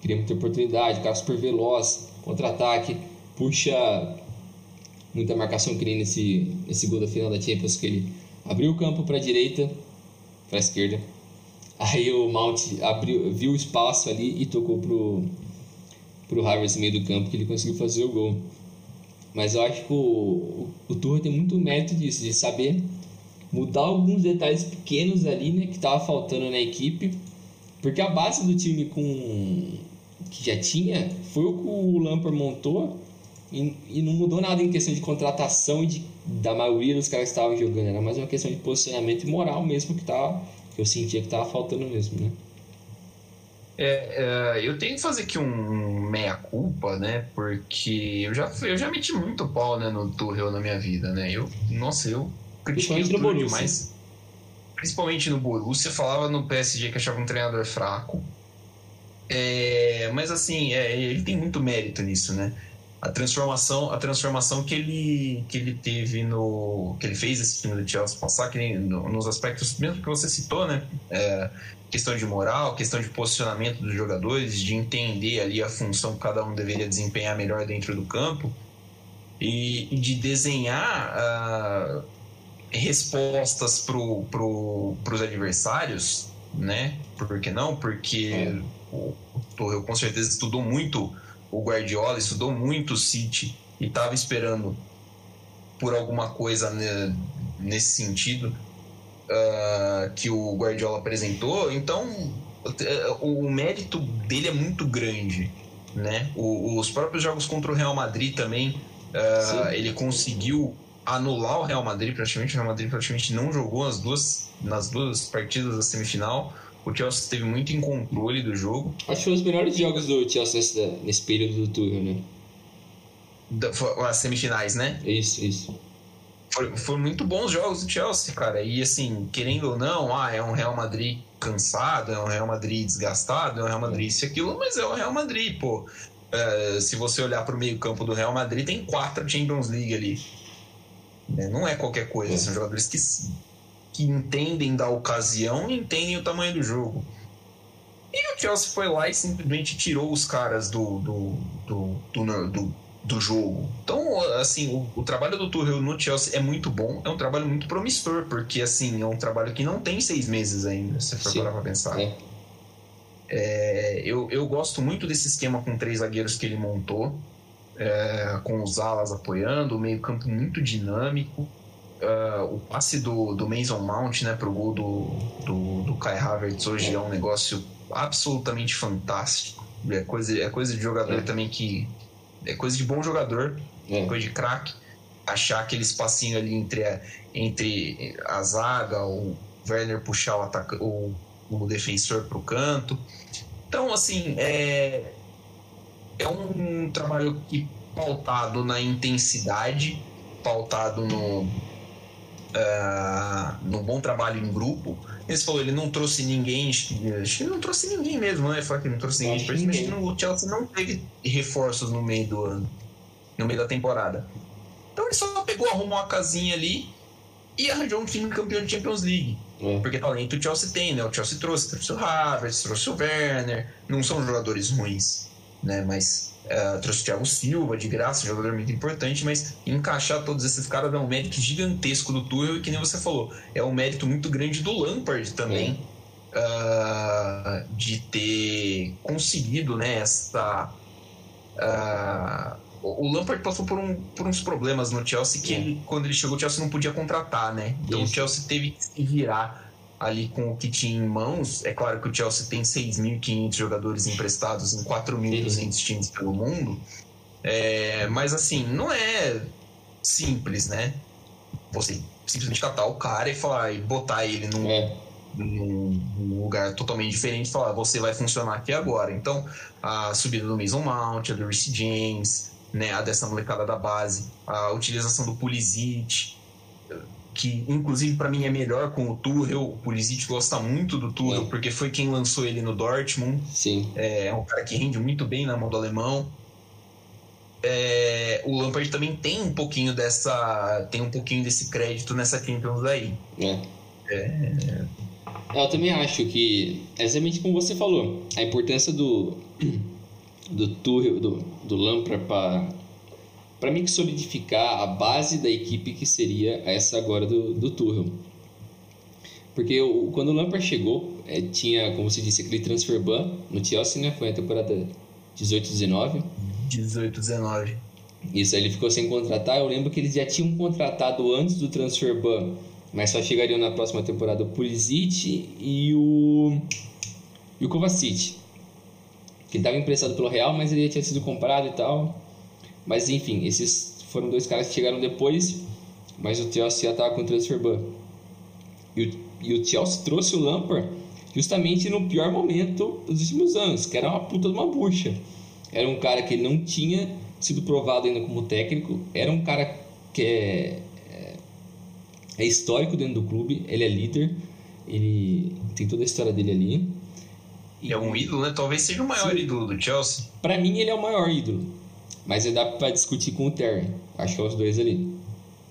Cria muita oportunidade, um cara super veloz, contra-ataque, puxa muita marcação que nem nesse, nesse gol da final da Champions, que ele abriu o campo para a direita, para a esquerda. Aí o Mount abriu, viu o espaço ali e tocou pro, pro no meio do campo, que ele conseguiu fazer o gol. Mas eu acho que o, o, o Turra tem muito mérito disso, de saber mudar alguns detalhes pequenos ali, né, que tava faltando na equipe. Porque a base do time com que já tinha foi o que o Lampard montou e, e, não mudou nada em questão de contratação e de, da maioria dos caras que estavam jogando. Era mais uma questão de posicionamento e moral mesmo que, tava, que eu sentia que estava faltando mesmo, né? É, é, eu tenho que fazer aqui um meia-culpa, né? Porque eu já, eu já meti muito pau né, no Tuchel na minha vida, né? Eu, nossa, eu critiquei o Tuchel demais. Principalmente no Borussia. Falava no PSG que achava um treinador fraco. É, mas assim, é, ele tem muito mérito nisso, né? A transformação, a transformação que ele, que ele teve no. que ele fez esse time do Chelsea passar, que nem no, nos aspectos mesmo que você citou, né? É, questão de moral, questão de posicionamento dos jogadores, de entender ali a função que cada um deveria desempenhar melhor dentro do campo e, e de desenhar uh, respostas para pro, os adversários, né? Por que não? Porque é. o, o com certeza estudou muito o Guardiola estudou muito o City e estava esperando por alguma coisa nesse sentido uh, que o Guardiola apresentou. Então, o mérito dele é muito grande, né? O, os próprios jogos contra o Real Madrid também, uh, ele conseguiu anular o Real Madrid praticamente. O Real Madrid praticamente não jogou nas duas, nas duas partidas da semifinal. O Chelsea teve muito em controle do jogo. Acho que foi os melhores jogos do Chelsea nesse, nesse período do Tuchel, né? Da, as semifinais, né? Isso, isso. Foram, muito bons jogos do Chelsea, cara. E assim, querendo ou não, ah, é um Real Madrid cansado, é um Real Madrid desgastado, é um Real Madrid isso e aquilo, mas é o Real Madrid, pô. É, se você olhar para o meio-campo do Real Madrid, tem quatro Champions League ali. É, não é qualquer coisa, é. são jogadores que que entendem da ocasião e entendem o tamanho do jogo. E o Chelsea foi lá e simplesmente tirou os caras do, do, do, do, do, do jogo. Então, assim, o, o, trabalho do Tuchel no Chelsea é muito bom, é um trabalho muito promissor, porque, assim, é um trabalho que não tem seis meses ainda, se for parar pra pensar. É. É, eu, eu gosto muito desse esquema com três zagueiros que ele montou, é, com os alas apoiando, o meio campo muito dinâmico uh, o passe do, do Mason Mount né, pro gol do, do, do Kai Havertz hoje é um negócio absolutamente fantástico. É coisa, é coisa de jogador é. também que. É coisa de bom jogador, é. coisa de craque. Achar aquele espacinho ali entre a, entre a zaga, o Werner puxar o, ataca, o, o defensor pro canto. Então, assim, é, é um trabalho que pautado na intensidade, pautado no, uh, num bom trabalho em grupo. Ele falou, ele não trouxe ninguém, acho que não trouxe ninguém mesmo, né? Falou que não trouxe ninguém, principalmente no, o Chelsea não teve reforços no meio do ano, no meio da temporada. Então ele só pegou, arrumou uma casinha ali e arranjou um time campeão de Champions League. É. Porque talento o Chelsea tem, né? O Chelsea trouxe, trouxe o Havertz, trouxe o Werner, não são jogadores ruins, né? Mas Uh, trouxe o Thiago Silva de graça, jogador muito importante, mas encaixar todos esses caras é um mérito gigantesco do Tuchel e que nem você falou, é um mérito muito grande do Lampard também uh, de ter conseguido né, essa. Uh, o Lampard passou por, um, por uns problemas no Chelsea que ele, quando ele chegou, o Chelsea não podia contratar, né? Então Isso. o Chelsea teve que se virar ali com o que tinha em mãos. É claro que o Chelsea tem 6.500 jogadores emprestados em 4.200 times pelo mundo, é, mas assim, não é simples, né? Você simplesmente catar o cara e falar e botar ele num, é. num lugar totalmente diferente e falar, você vai funcionar aqui agora. Então, a subida do Mason Mount, a do Reece James, né, a dessa molecada da base, a utilização do Pulisic, que inclusive para mim é melhor com o Tuchel. O Pulisic gosta muito do Tuchel, é. porque foi quem lançou ele no Dortmund. Sim. É, é um cara que rende muito bem na mão do alemão. É, o Lampard também tem um pouquinho dessa. tem um pouquinho desse crédito nessa Champions aí. É. é. Eu também acho que, exatamente como você falou, a importância do, do Tuchel, do, do Lampard para para mim que solidificar a base da equipe que seria essa agora do, do Tuchel. Porque o, quando o Lampard chegou, é, tinha, como você disse, aquele transfer ban no Chelsea, né? Foi a temporada 18-19. 18-19. Isso, aí ele ficou sem contratar. Eu lembro que eles já tinham contratado antes do transfer ban, mas só chegariam na próxima temporada o Pulisic e o, e o Kovacic. Que estava emprestado pelo Real, mas ele já tinha sido comprado e tal. Mas enfim, esses foram dois caras que chegaram depois, mas o Chelsea já estava com o transfer ban. E o, e o Chelsea trouxe o Lampard justamente no pior momento dos últimos anos, que era uma puta de uma bucha. Era um cara que não tinha sido provado ainda como técnico, era um cara que é, é, é histórico dentro do clube, ele é líder, ele tem toda a história dele ali. E é um ídolo, né? Talvez seja o maior Sim. ídolo do Chelsea. Para mim, ele é o maior ídolo. Mas dá pra discutir com o Terry. Acho que é os dois ali.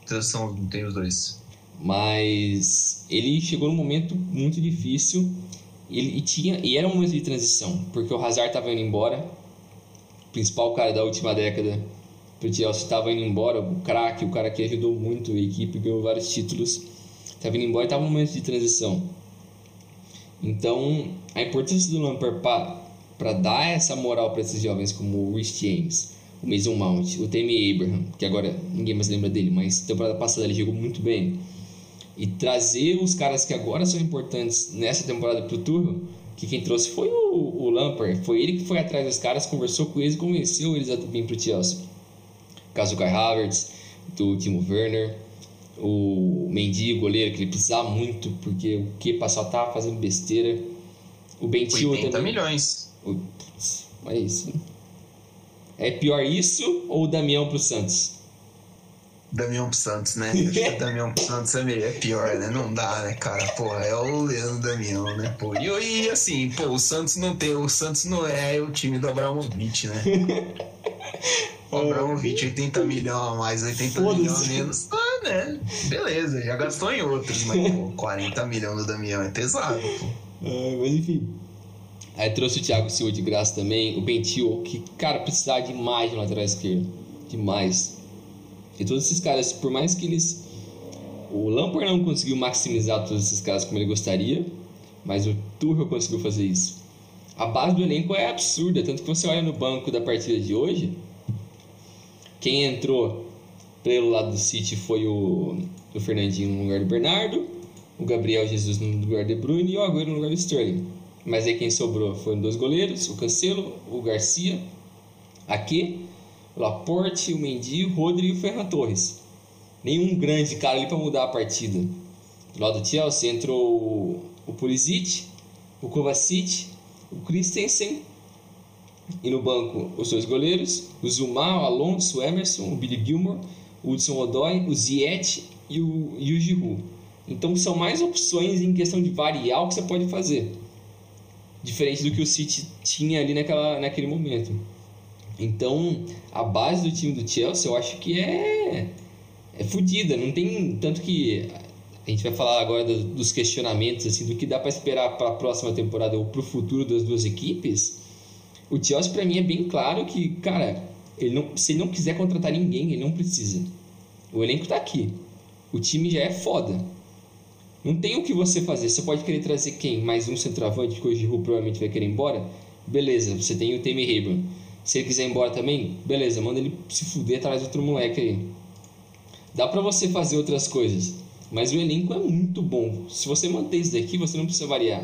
Então, são, tem os dois. Mas ele chegou num momento muito difícil ele, e, tinha, e era um momento de transição, porque o Hazard estava indo embora, o principal cara da última década pro Chelsea estava indo embora, o craque, o cara que ajudou muito a equipe, ganhou vários títulos, estava indo embora e estava num momento de transição. Então, a importância do Lampard para dar essa moral para esses jovens como o Rich James, o Mason Mount, o Tammy Abraham, que agora ninguém mais lembra dele, mas temporada passada ele jogou muito bem, e trazer os caras que agora são importantes nessa temporada pro Turro, que quem trouxe foi o, o Lampard, foi ele que foi atrás dos caras, conversou com eles e convenceu eles a vir pro Chelsea. Caso do Kai Havertz, do Timo Werner, o Mendy, goleiro, que ele precisava muito, porque o que passou tá fazendo besteira. O Ben Chilwell também. 80 milhões. O, é isso. É pior isso ou o Damião pro Santos? Damião pro Santos, né? Acho que o Damião pro Santos é, meio, é pior, né? Não dá, né, cara? Porra, é o Leandro Damião, né? Pô, e, e assim, pô, o Santos não tem. O Santos não é o time do Abramovich, né? O Abramovich, 80 milhões a mais, 80 milhões a menos. Ah, né? Beleza, já gastou em outros, mas pô, 40 milhões do Damião é pesado, pô. Ah, mas enfim. Aí trouxe o Thiago Silva de graça também, o Bentil, que, cara, precisava demais de lateral esquerdo. Demais. E todos esses caras, por mais que eles. O Lampard não conseguiu maximizar todos esses caras como ele gostaria, mas o Tuchel conseguiu fazer isso. A base do elenco é absurda, tanto que você olha no banco da partida de hoje, quem entrou pelo lado do City foi o, o Fernandinho no lugar do Bernardo, o Gabriel Jesus no lugar de Bruyne e o Agüero no lugar do Sterling. Mas aí quem sobrou foram dois goleiros, o Cancelo, o Garcia, aqui, o Laporte, o Mendy, o Rodri e o Ferran Torres. Nenhum grande cara ali para mudar a partida. Do lado do Chelsea entrou o, Pulisic, o Kovacic, o Christensen e no banco os dois goleiros, o Zuma, o Alonso, o Emerson, o Billy Gilmore, o Hudson Odoi, o Ziyech e o, e o Giroud. Então são mais opções em questão de variar o que você pode fazer. Diferente do que o City tinha ali naquela, naquele momento. Então, a base do time do Chelsea eu acho que é, é fodida. Não tem tanto que. A gente vai falar agora dos questionamentos, assim, do que dá para esperar para a próxima temporada ou para o futuro das duas equipes. O Chelsea, para mim, é bem claro que, cara, ele não, se ele não quiser contratar ninguém, ele não precisa. O elenco tá aqui. O time já é foda. Não tem o que você fazer. Você pode querer trazer quem? Mais um centroavante, que o Giroud provavelmente vai querer ir embora? Beleza, você tem o Temi Abraham. Se ele quiser ir embora também, beleza, manda ele se fuder atrás de outro moleque aí. Dá pra você fazer outras coisas. Mas o elenco é muito bom. Se você manter isso daqui, você não precisa variar.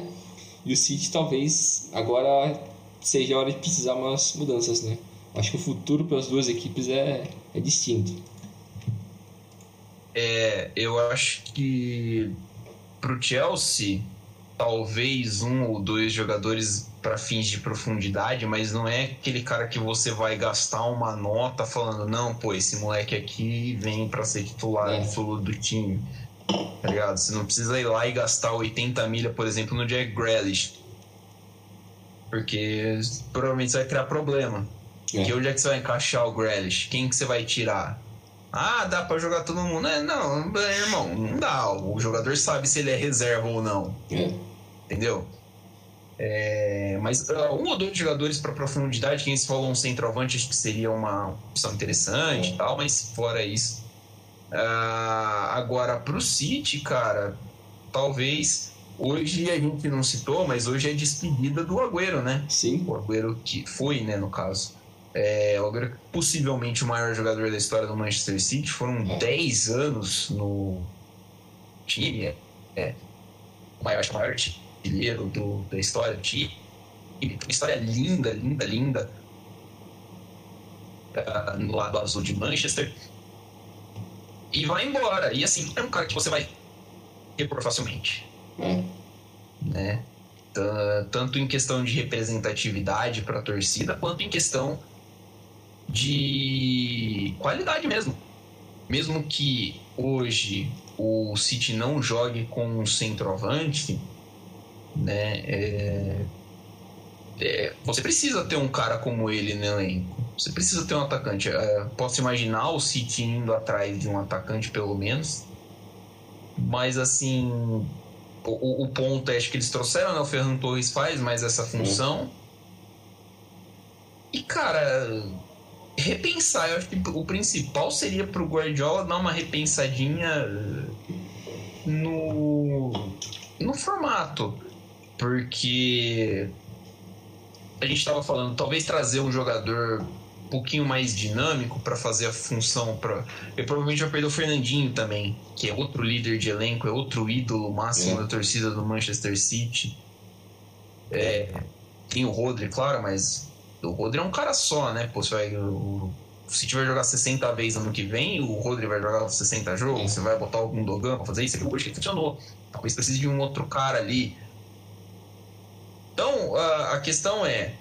E o City talvez agora seja a hora de precisar umas mudanças, né? Acho que o futuro para as duas equipes é, é distinto. É, eu acho que pro Chelsea, talvez um ou dois jogadores para fins de profundidade, mas não é aquele cara que você vai gastar uma nota falando, não, pô, esse moleque aqui vem para ser titular é. absoluto do time. Tá ligado? Você não precisa ir lá e gastar 80 milha, por exemplo, no Jack Grealish. Porque provavelmente você vai criar problema. É. Que onde é que você vai encaixar o Grealish? Quem que você vai tirar? Ah, dá para jogar todo mundo. É, não, irmão, não dá. O jogador sabe se ele é reserva ou não. É. Entendeu? É, mas uh, um ou dois jogadores para profundidade, quem se falou um centroavante, acho que seria uma opção interessante e tal, mas fora isso. Uh, agora, pro City, cara, talvez. Hoje a gente não citou, mas hoje é despedida do Agüero, né? Sim. O Agüero que foi, né, no caso. É, Agüero, possivelmente o maior jogador da história do Manchester City. Foram é. 10 anos no time. É, é o maior, acho, maior artilheiro do, da história do time. Uma história linda, linda, linda. Uh, no lado azul de Manchester. E vai embora. E assim, é um cara que você vai repor facilmente. É. Né? Tanto em questão de representatividade para a torcida, quanto em questão de qualidade mesmo. Mesmo que hoje o City não jogue com um centroavante, né? É... é, você precisa ter um cara como ele no elenco. Você precisa ter um atacante. É, posso imaginar o City indo atrás de um atacante, pelo menos. Mas, assim, o, o ponto é, acho que eles trouxeram, né? O Ferran Torres faz mais essa função. E, cara, repensar. Eu acho que o principal seria pro Guardiola dar uma repensadinha no, no formato. Porque a gente estava falando, talvez trazer um jogador um pouquinho mais dinâmico para fazer a função para eu provavelmente vai perder o Fernandinho também que é outro líder de elenco é outro ídolo máximo é. da torcida do Manchester City é, tem o Rodri claro mas o Rodri é um cara só né? Pô, você vai, o, se tiver jogar 60 vezes ano que vem o Rodri vai jogar 60 jogos? Você vai botar algum Dogan para fazer isso? Aqui que funcionou talvez precise de um outro cara ali. Então a, a questão é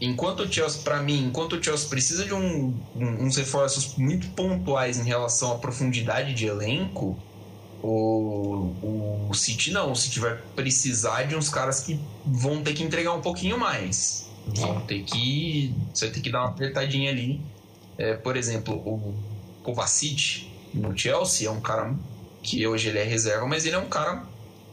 enquanto o Chelsea, para mim, enquanto o Chelsea precisa de um, um, uns reforços muito pontuais em relação à profundidade de elenco, o, o City não. O City vai precisar de uns caras que vão ter que entregar um pouquinho mais. Vão ter que. Você vai ter que dar uma apertadinha ali. É, por exemplo, o Kovacic no Chelsea é um cara que hoje ele é reserva, mas ele é um cara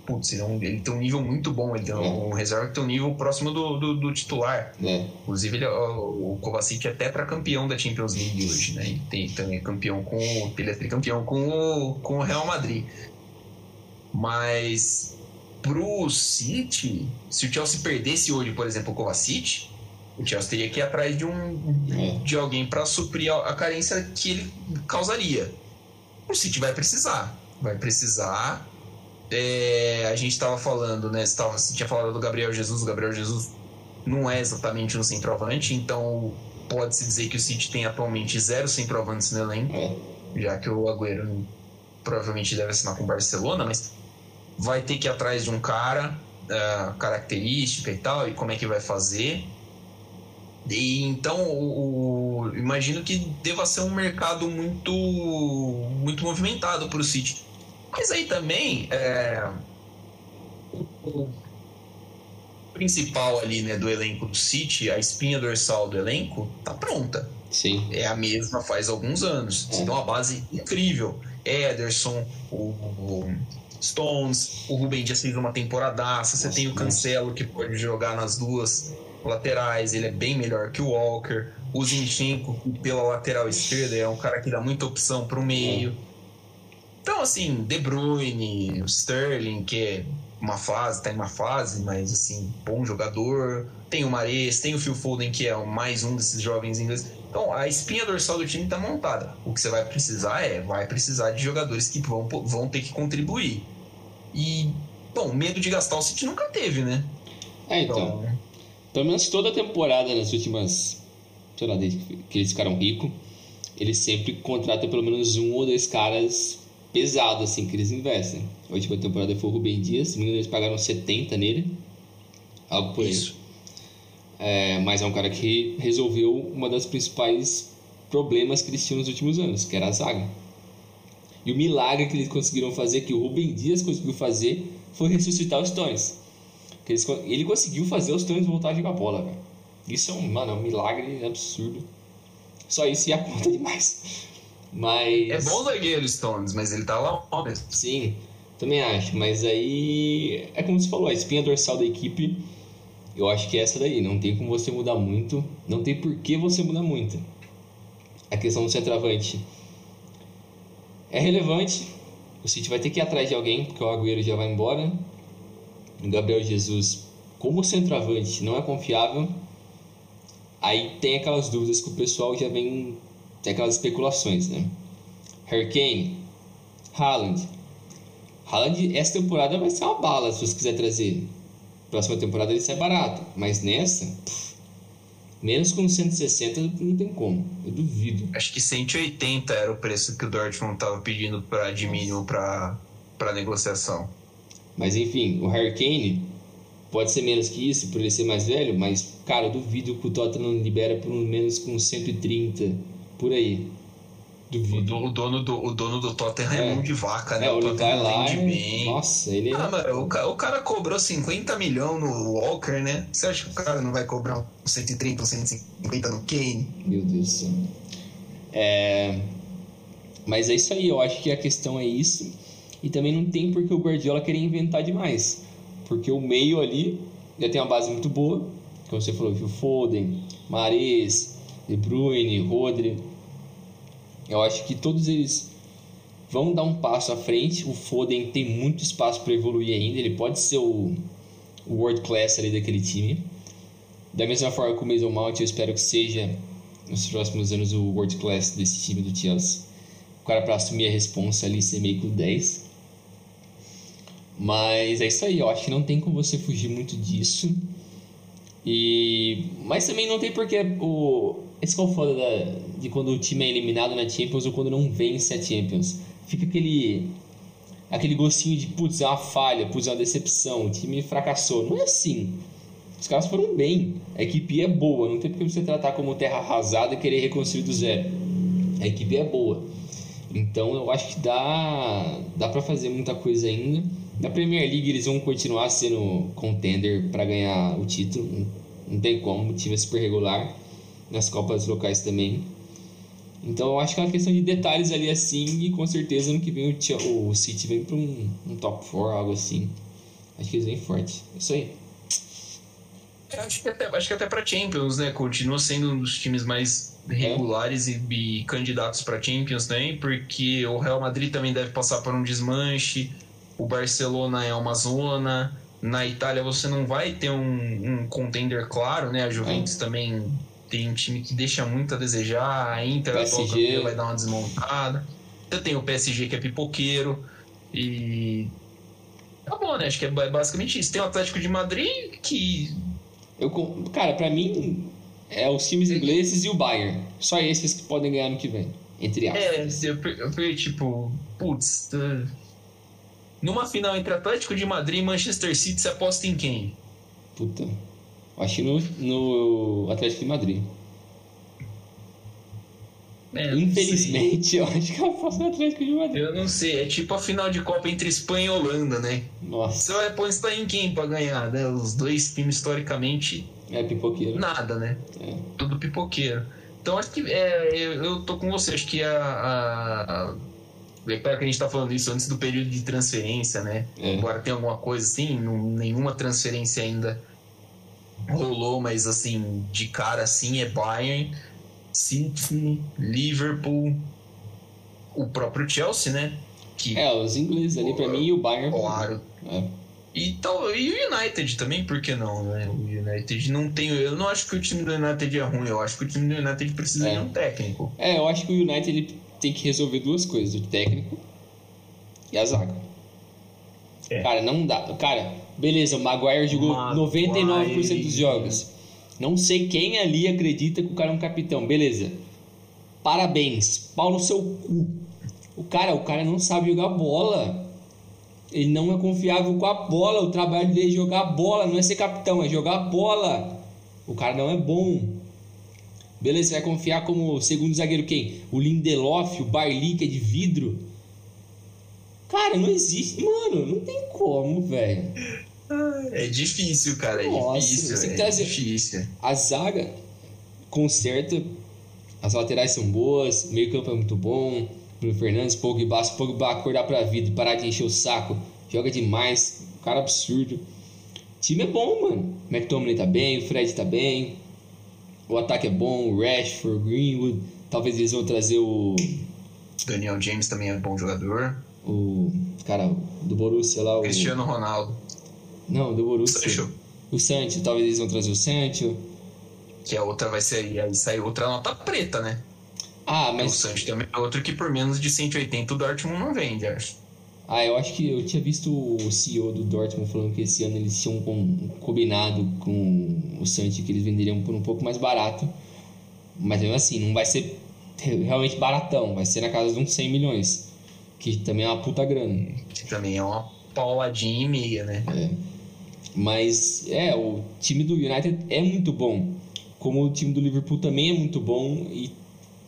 putz, ele, é um, ele tem um nível muito bom, ele tem um, um reserva que tem um nível próximo do, do, do titular. É. Inclusive, ele, o, o Kovacic é tetracampeão da Champions League hoje, né? Ele tem, também é campeão com. Ele é tricampeão com o, com o Real Madrid. Mas pro City, se o Chelsea perdesse hoje, por exemplo, o Kovacic, o Chelsea teria que ir atrás de um é. de alguém para suprir a, a carência que ele causaria. O City vai precisar, vai precisar é, a gente estava falando, né? Você, tava, você tinha falado do Gabriel Jesus. O Gabriel Jesus não é exatamente um centroavante, então pode-se dizer que o City tem atualmente zero centroavantes no elenco, é. já que o Agüero provavelmente deve assinar com o Barcelona, mas vai ter que ir atrás de um cara, uh, característica e tal, e como é que vai fazer. E, então, o, o, imagino que deva ser um mercado muito, muito movimentado para o City mas aí também é, o principal ali né, do elenco do City, a espinha dorsal do elenco, tá pronta. Sim. É a mesma faz alguns anos. Você tem uma base incrível. Ederson, o, o Stones, o Rubem Dias fez uma temporadaça. Você tem o Cancelo que pode jogar nas duas laterais, ele é bem melhor que o Walker. O Zinchenko, pela lateral esquerda, é um cara que dá muita opção para o meio. Então, assim, De Bruyne, o Sterling, que é uma fase, tá em uma fase, mas assim, bom jogador. Tem o Mares, tem o Phil Foden, que é mais um desses jovens ingleses. Então, a espinha dorsal do time tá montada. O que você vai precisar é, vai precisar de jogadores que vão, vão ter que contribuir. E, bom, medo de gastar o City nunca teve, né? É, então. então pelo menos toda a temporada nas últimas. Sei lá, desde que eles ficaram ricos, eles sempre contratam pelo menos um ou dois caras pesado assim que eles investem. A última temporada foi o Rubem Dias, se eles pagaram 70 nele, algo por isso. É, mas é um cara que resolveu uma das principais problemas que eles tinham nos últimos anos, que era a zaga. E o milagre que eles conseguiram fazer, que o Rubem Dias conseguiu fazer, foi ressuscitar os Stones. Que eles, ele conseguiu fazer os Stones voltar a jogar bola, velho. Isso é um, mano, é um milagre absurdo. Só isso ia conta demais. Mas. É bom zagueiro Stones, mas ele tá lá ó, mesmo. Sim, também acho. Mas aí. É como você falou, a espinha dorsal da equipe. Eu acho que é essa daí. Não tem como você mudar muito. Não tem por que você mudar muito. A questão do centroavante é relevante. O City vai ter que ir atrás de alguém, porque o Agüero já vai embora. O Gabriel Jesus, como centroavante, não é confiável. Aí tem aquelas dúvidas que o pessoal já vem tem aquelas especulações, né? Harry Kane, Haaland. Haaland, essa temporada vai ser uma bala se você quiser trazer. Próxima temporada ele sai barato, mas nessa, pff, menos com 160 não tem como, eu duvido. Acho que 180 era o preço que o Dortmund estava pedindo para de mínimo para para negociação. Mas enfim, o Harry Kane pode ser menos que isso por ele ser mais velho, mas cara, eu duvido que o Tottenham libera por menos com 130 por aí. Duvido. O, dono do, o dono do Tottenham é, é mão de vaca, né? É, o Tottenham lá, bem. Nossa, ele ah, é... o, o, cara cobrou 50 milhões no Walker, né? Você acha que o cara não vai cobrar 130 ou 150 no Kane? Meu Deus do céu. É... Mas é isso aí, eu acho que a questão é isso. E também não tem porque o Guardiola querer inventar demais. Porque o meio ali já tem uma base muito boa. Como você falou, o Foden, Mares, De Bruyne, Rodri. Eu acho que todos eles vão dar um passo à frente. O Foden tem muito espaço para evoluir ainda. Ele pode ser o, o world class ali daquele time. Da mesma forma que o Mason Mount, eu espero que seja nos próximos anos o world class desse time do Chelsea. O cara para assumir a responsa ali ser meio que o 10. Mas é isso aí, eu acho que não tem como você fugir muito disso. E mas também não tem porque o esse qual foda da, de quando o time é eliminado na Champions ou quando não vence a Champions. Fica aquele aquele gostinho de putz, é uma falha, putz, é uma decepção, o time fracassou. Não é assim. Os caras foram bem, a equipe é boa, não tem porque você tratar como terra arrasada e querer reconstruir do zero. A equipe é boa. Então eu acho que dá dá para fazer muita coisa ainda. Na Premier League eles vão continuar sendo contender para ganhar o título, não tem como, o time é super regular. Nas Copas locais também. Então eu acho que é uma questão de detalhes ali assim, e com certeza no que vem o, o City vem para um, um, top 4, algo assim. Acho que eles vêm forte. É isso aí. Eu acho que até, acho que até para Champions, né? Continua sendo um dos times mais regulares é. e, e, candidatos para Champions também, porque o Real Madrid também deve passar por um desmanche o Barcelona é uma zona. Na Itália você não vai ter um, um contender claro, né? A Juventus é. também tem um time que deixa muito a desejar. A Inter PSG. vai dar uma desmontada. Você tem o PSG que é pipoqueiro. E. Tá bom, né? Acho que é basicamente isso. Tem o Atlético de Madrid que. Eu, cara, para mim é os times ingleses e o Bayern. Só esses que podem ganhar no que vem. Entre aspas. É, eu, eu, eu tipo, putz. Numa final entre Atlético de Madrid e Manchester City, você aposta em quem? Puta. Acho que no, no Atlético de Madrid. É, Infelizmente, eu acho que eu aposto no Atlético de Madrid. Eu não sei, é tipo a final de Copa entre Espanha e Holanda, né? Nossa. Você vai apostar em quem pra ganhar, né? Os dois times historicamente. É pipoqueiro. Nada, né? É. Tudo pipoqueiro. Então acho que é, eu, eu tô com você, acho que a, a é claro que a gente está falando isso antes do período de transferência, né? É. Agora tem alguma coisa assim, não, nenhuma transferência ainda rolou, mas assim, de cara assim é Bayern, City, Liverpool, o próprio Chelsea, né? Que, é, os ingleses ali para mim e o Bayern. Claro. É. E, então, e o United também, por que não, né? O United não tem. Eu não acho que o time do United é ruim, eu acho que o time do United precisa é. de um técnico. É, eu acho que o United ele tem que resolver duas coisas: o técnico e a zaga. É. Cara, não dá. Cara, beleza, o Maguire jogou Maguire. 99% dos jogos. Não sei quem ali acredita que o cara é um capitão. Beleza. Parabéns. Pau no seu cu. O cara, o cara não sabe jogar bola. Ele não é confiável com a bola. O trabalho dele é jogar bola, não é ser capitão, é jogar bola. O cara não é bom. Beleza, você vai confiar como segundo zagueiro quem? O Lindelof, o Barley, que é de vidro? Cara, não existe. Mano, não tem como, velho. É difícil, cara. É Nossa, difícil. É difícil. A zaga conserta. As laterais são boas. Meio campo é muito bom. Bruno Fernandes, Pogba. Se Pogba acordar pra vida e parar de encher o saco. Joga demais. Cara absurdo. O time é bom, mano. McTominay tá bem. O Fred tá bem. O ataque é bom, o Rashford, Greenwood. Talvez eles vão trazer o. Daniel James também é bom jogador. O. Cara, do Borussia lá. O Cristiano Ronaldo. Não, do Borussia. Sancho. O Sancho, talvez eles vão trazer o Sancho. Que a outra vai ser. Aí sai outra nota preta, né? Ah, mas. O Sancho também é outro que por menos de 180 o Dortmund não vende, acho. Ah, eu acho que eu tinha visto o CEO do Dortmund falando que esse ano eles tinham combinado com o Santi que eles venderiam por um pouco mais barato. Mas mesmo assim, não vai ser realmente baratão, vai ser na casa de uns 100 milhões. Que também é uma puta grana. Que também é uma pauladinha e meia, né? É. Mas é, o time do United é muito bom. Como o time do Liverpool também é muito bom e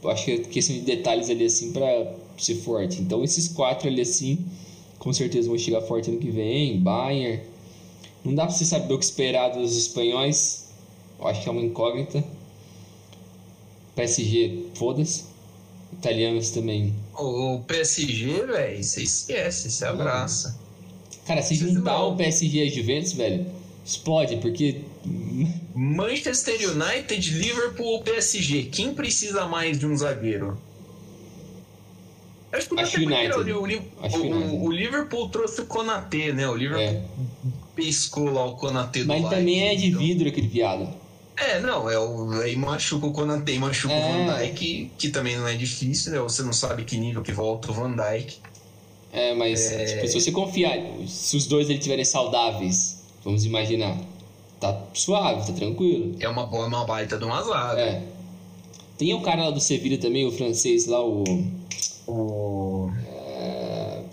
acho que é questão de detalhes ali assim para ser forte. Então esses quatro ali assim, com certeza vão chegar forte ano que vem. Bayern. Não dá para você saber o que esperar dos espanhóis. Eu acho que é uma incógnita. PSG, foda-se. Italianos também. O PSG, velho, você esquece, você abraça. Cara, se juntar o PSG e Juventus, velho, explode, porque. Manchester United, Liverpool, PSG. Quem precisa mais de um zagueiro? Acho que Acho United. O, o, o, Liverpool trouxe o Konaté, né? O Liverpool é. pescou lá o Konaté do Mas também é de então. vidro aquele viado. É, não, é o, aí machuca o Konaté, machuca é. o Van Dijk, que também não é difícil, né? Você não sabe que nível que volta o Van Dijk. É, mas é... Tipo, se você confiar, se os dois ele tiverem saudáveis, vamos imaginar, tá suave, tá tranquilo. É uma boa, uma baita de uma zaga. É. Tem o cara lá do Sevilha também, o francês lá, o. O. É...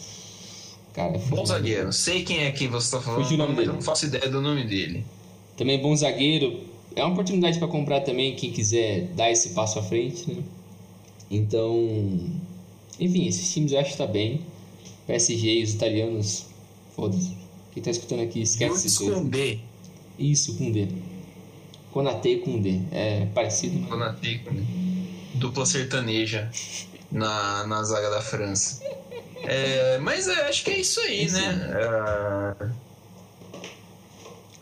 Cara, Bom zagueiro, sei quem é que você tá falando, o nome mas dele. eu não faço ideia do nome dele. Também bom zagueiro. É uma oportunidade para comprar também, quem quiser dar esse passo à frente, né? Então. Enfim, esses times eu acho que tá bem. PSG e os italianos, foda-se. Quem tá escutando aqui, esquece esses dois. com D. Isso, com D. Konate com D. É parecido. Konate com D. Dupla sertaneja na, na zaga da França. É, mas é, acho que é isso aí, é né?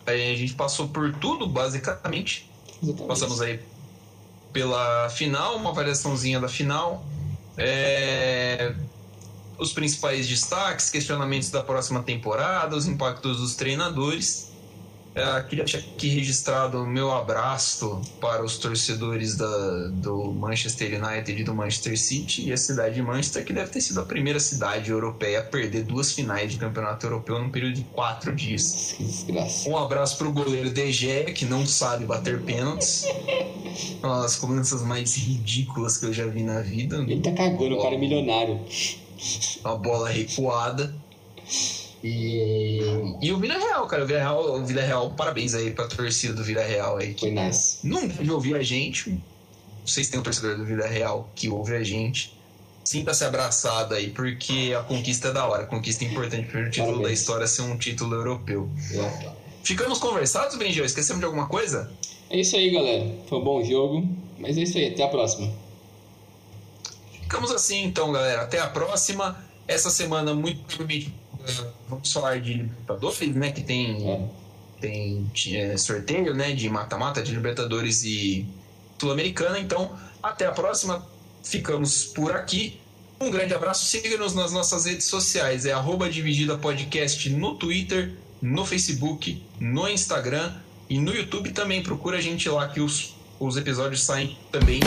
É, a gente passou por tudo, basicamente. Exatamente. Passamos aí pela final, uma variaçãozinha da final. É, os principais destaques, questionamentos da próxima temporada, os impactos dos treinadores. É, queria deixar aqui registrado o meu abraço para os torcedores da, do Manchester United e do Manchester City e a cidade de Manchester, que deve ter sido a primeira cidade europeia a perder duas finais de campeonato europeu num período de quatro dias. Que desgraça. Um abraço para o goleiro De Gea, que não sabe bater pênaltis. Uma das cobranças mais ridículas que eu já vi na vida. Ele tá cagando, o cara é milionário uma bola recuada. E, e o Vila Real, cara, o Vila Real, o Vila Real, parabéns aí pra torcida do Vila Real aí. Foi nice. Deve ouvir a gente. Vocês têm um torcedor do Vila Real que ouve a gente. Sinta-se abraçado aí, porque a conquista é da hora. A conquista é importante. O primeiro título parabéns. da história é ser um título europeu. Ficamos conversados, Benjão? Esquecemos de alguma coisa? É isso aí, galera. Foi um bom jogo. Mas é isso aí. Até a próxima. Ficamos assim então, galera. Até a próxima. Essa semana, muito provavelmente, uh, vamos falar de Libertadores, né? Que tem, é. tem é, sorteio né, de mata-mata de Libertadores e Sul-Americana. Então, até a próxima. Ficamos por aqui. Um grande abraço. Siga-nos nas nossas redes sociais. É arroba Dividida Podcast no Twitter, no Facebook, no Instagram e no YouTube também. Procura a gente lá que os, os episódios saem também.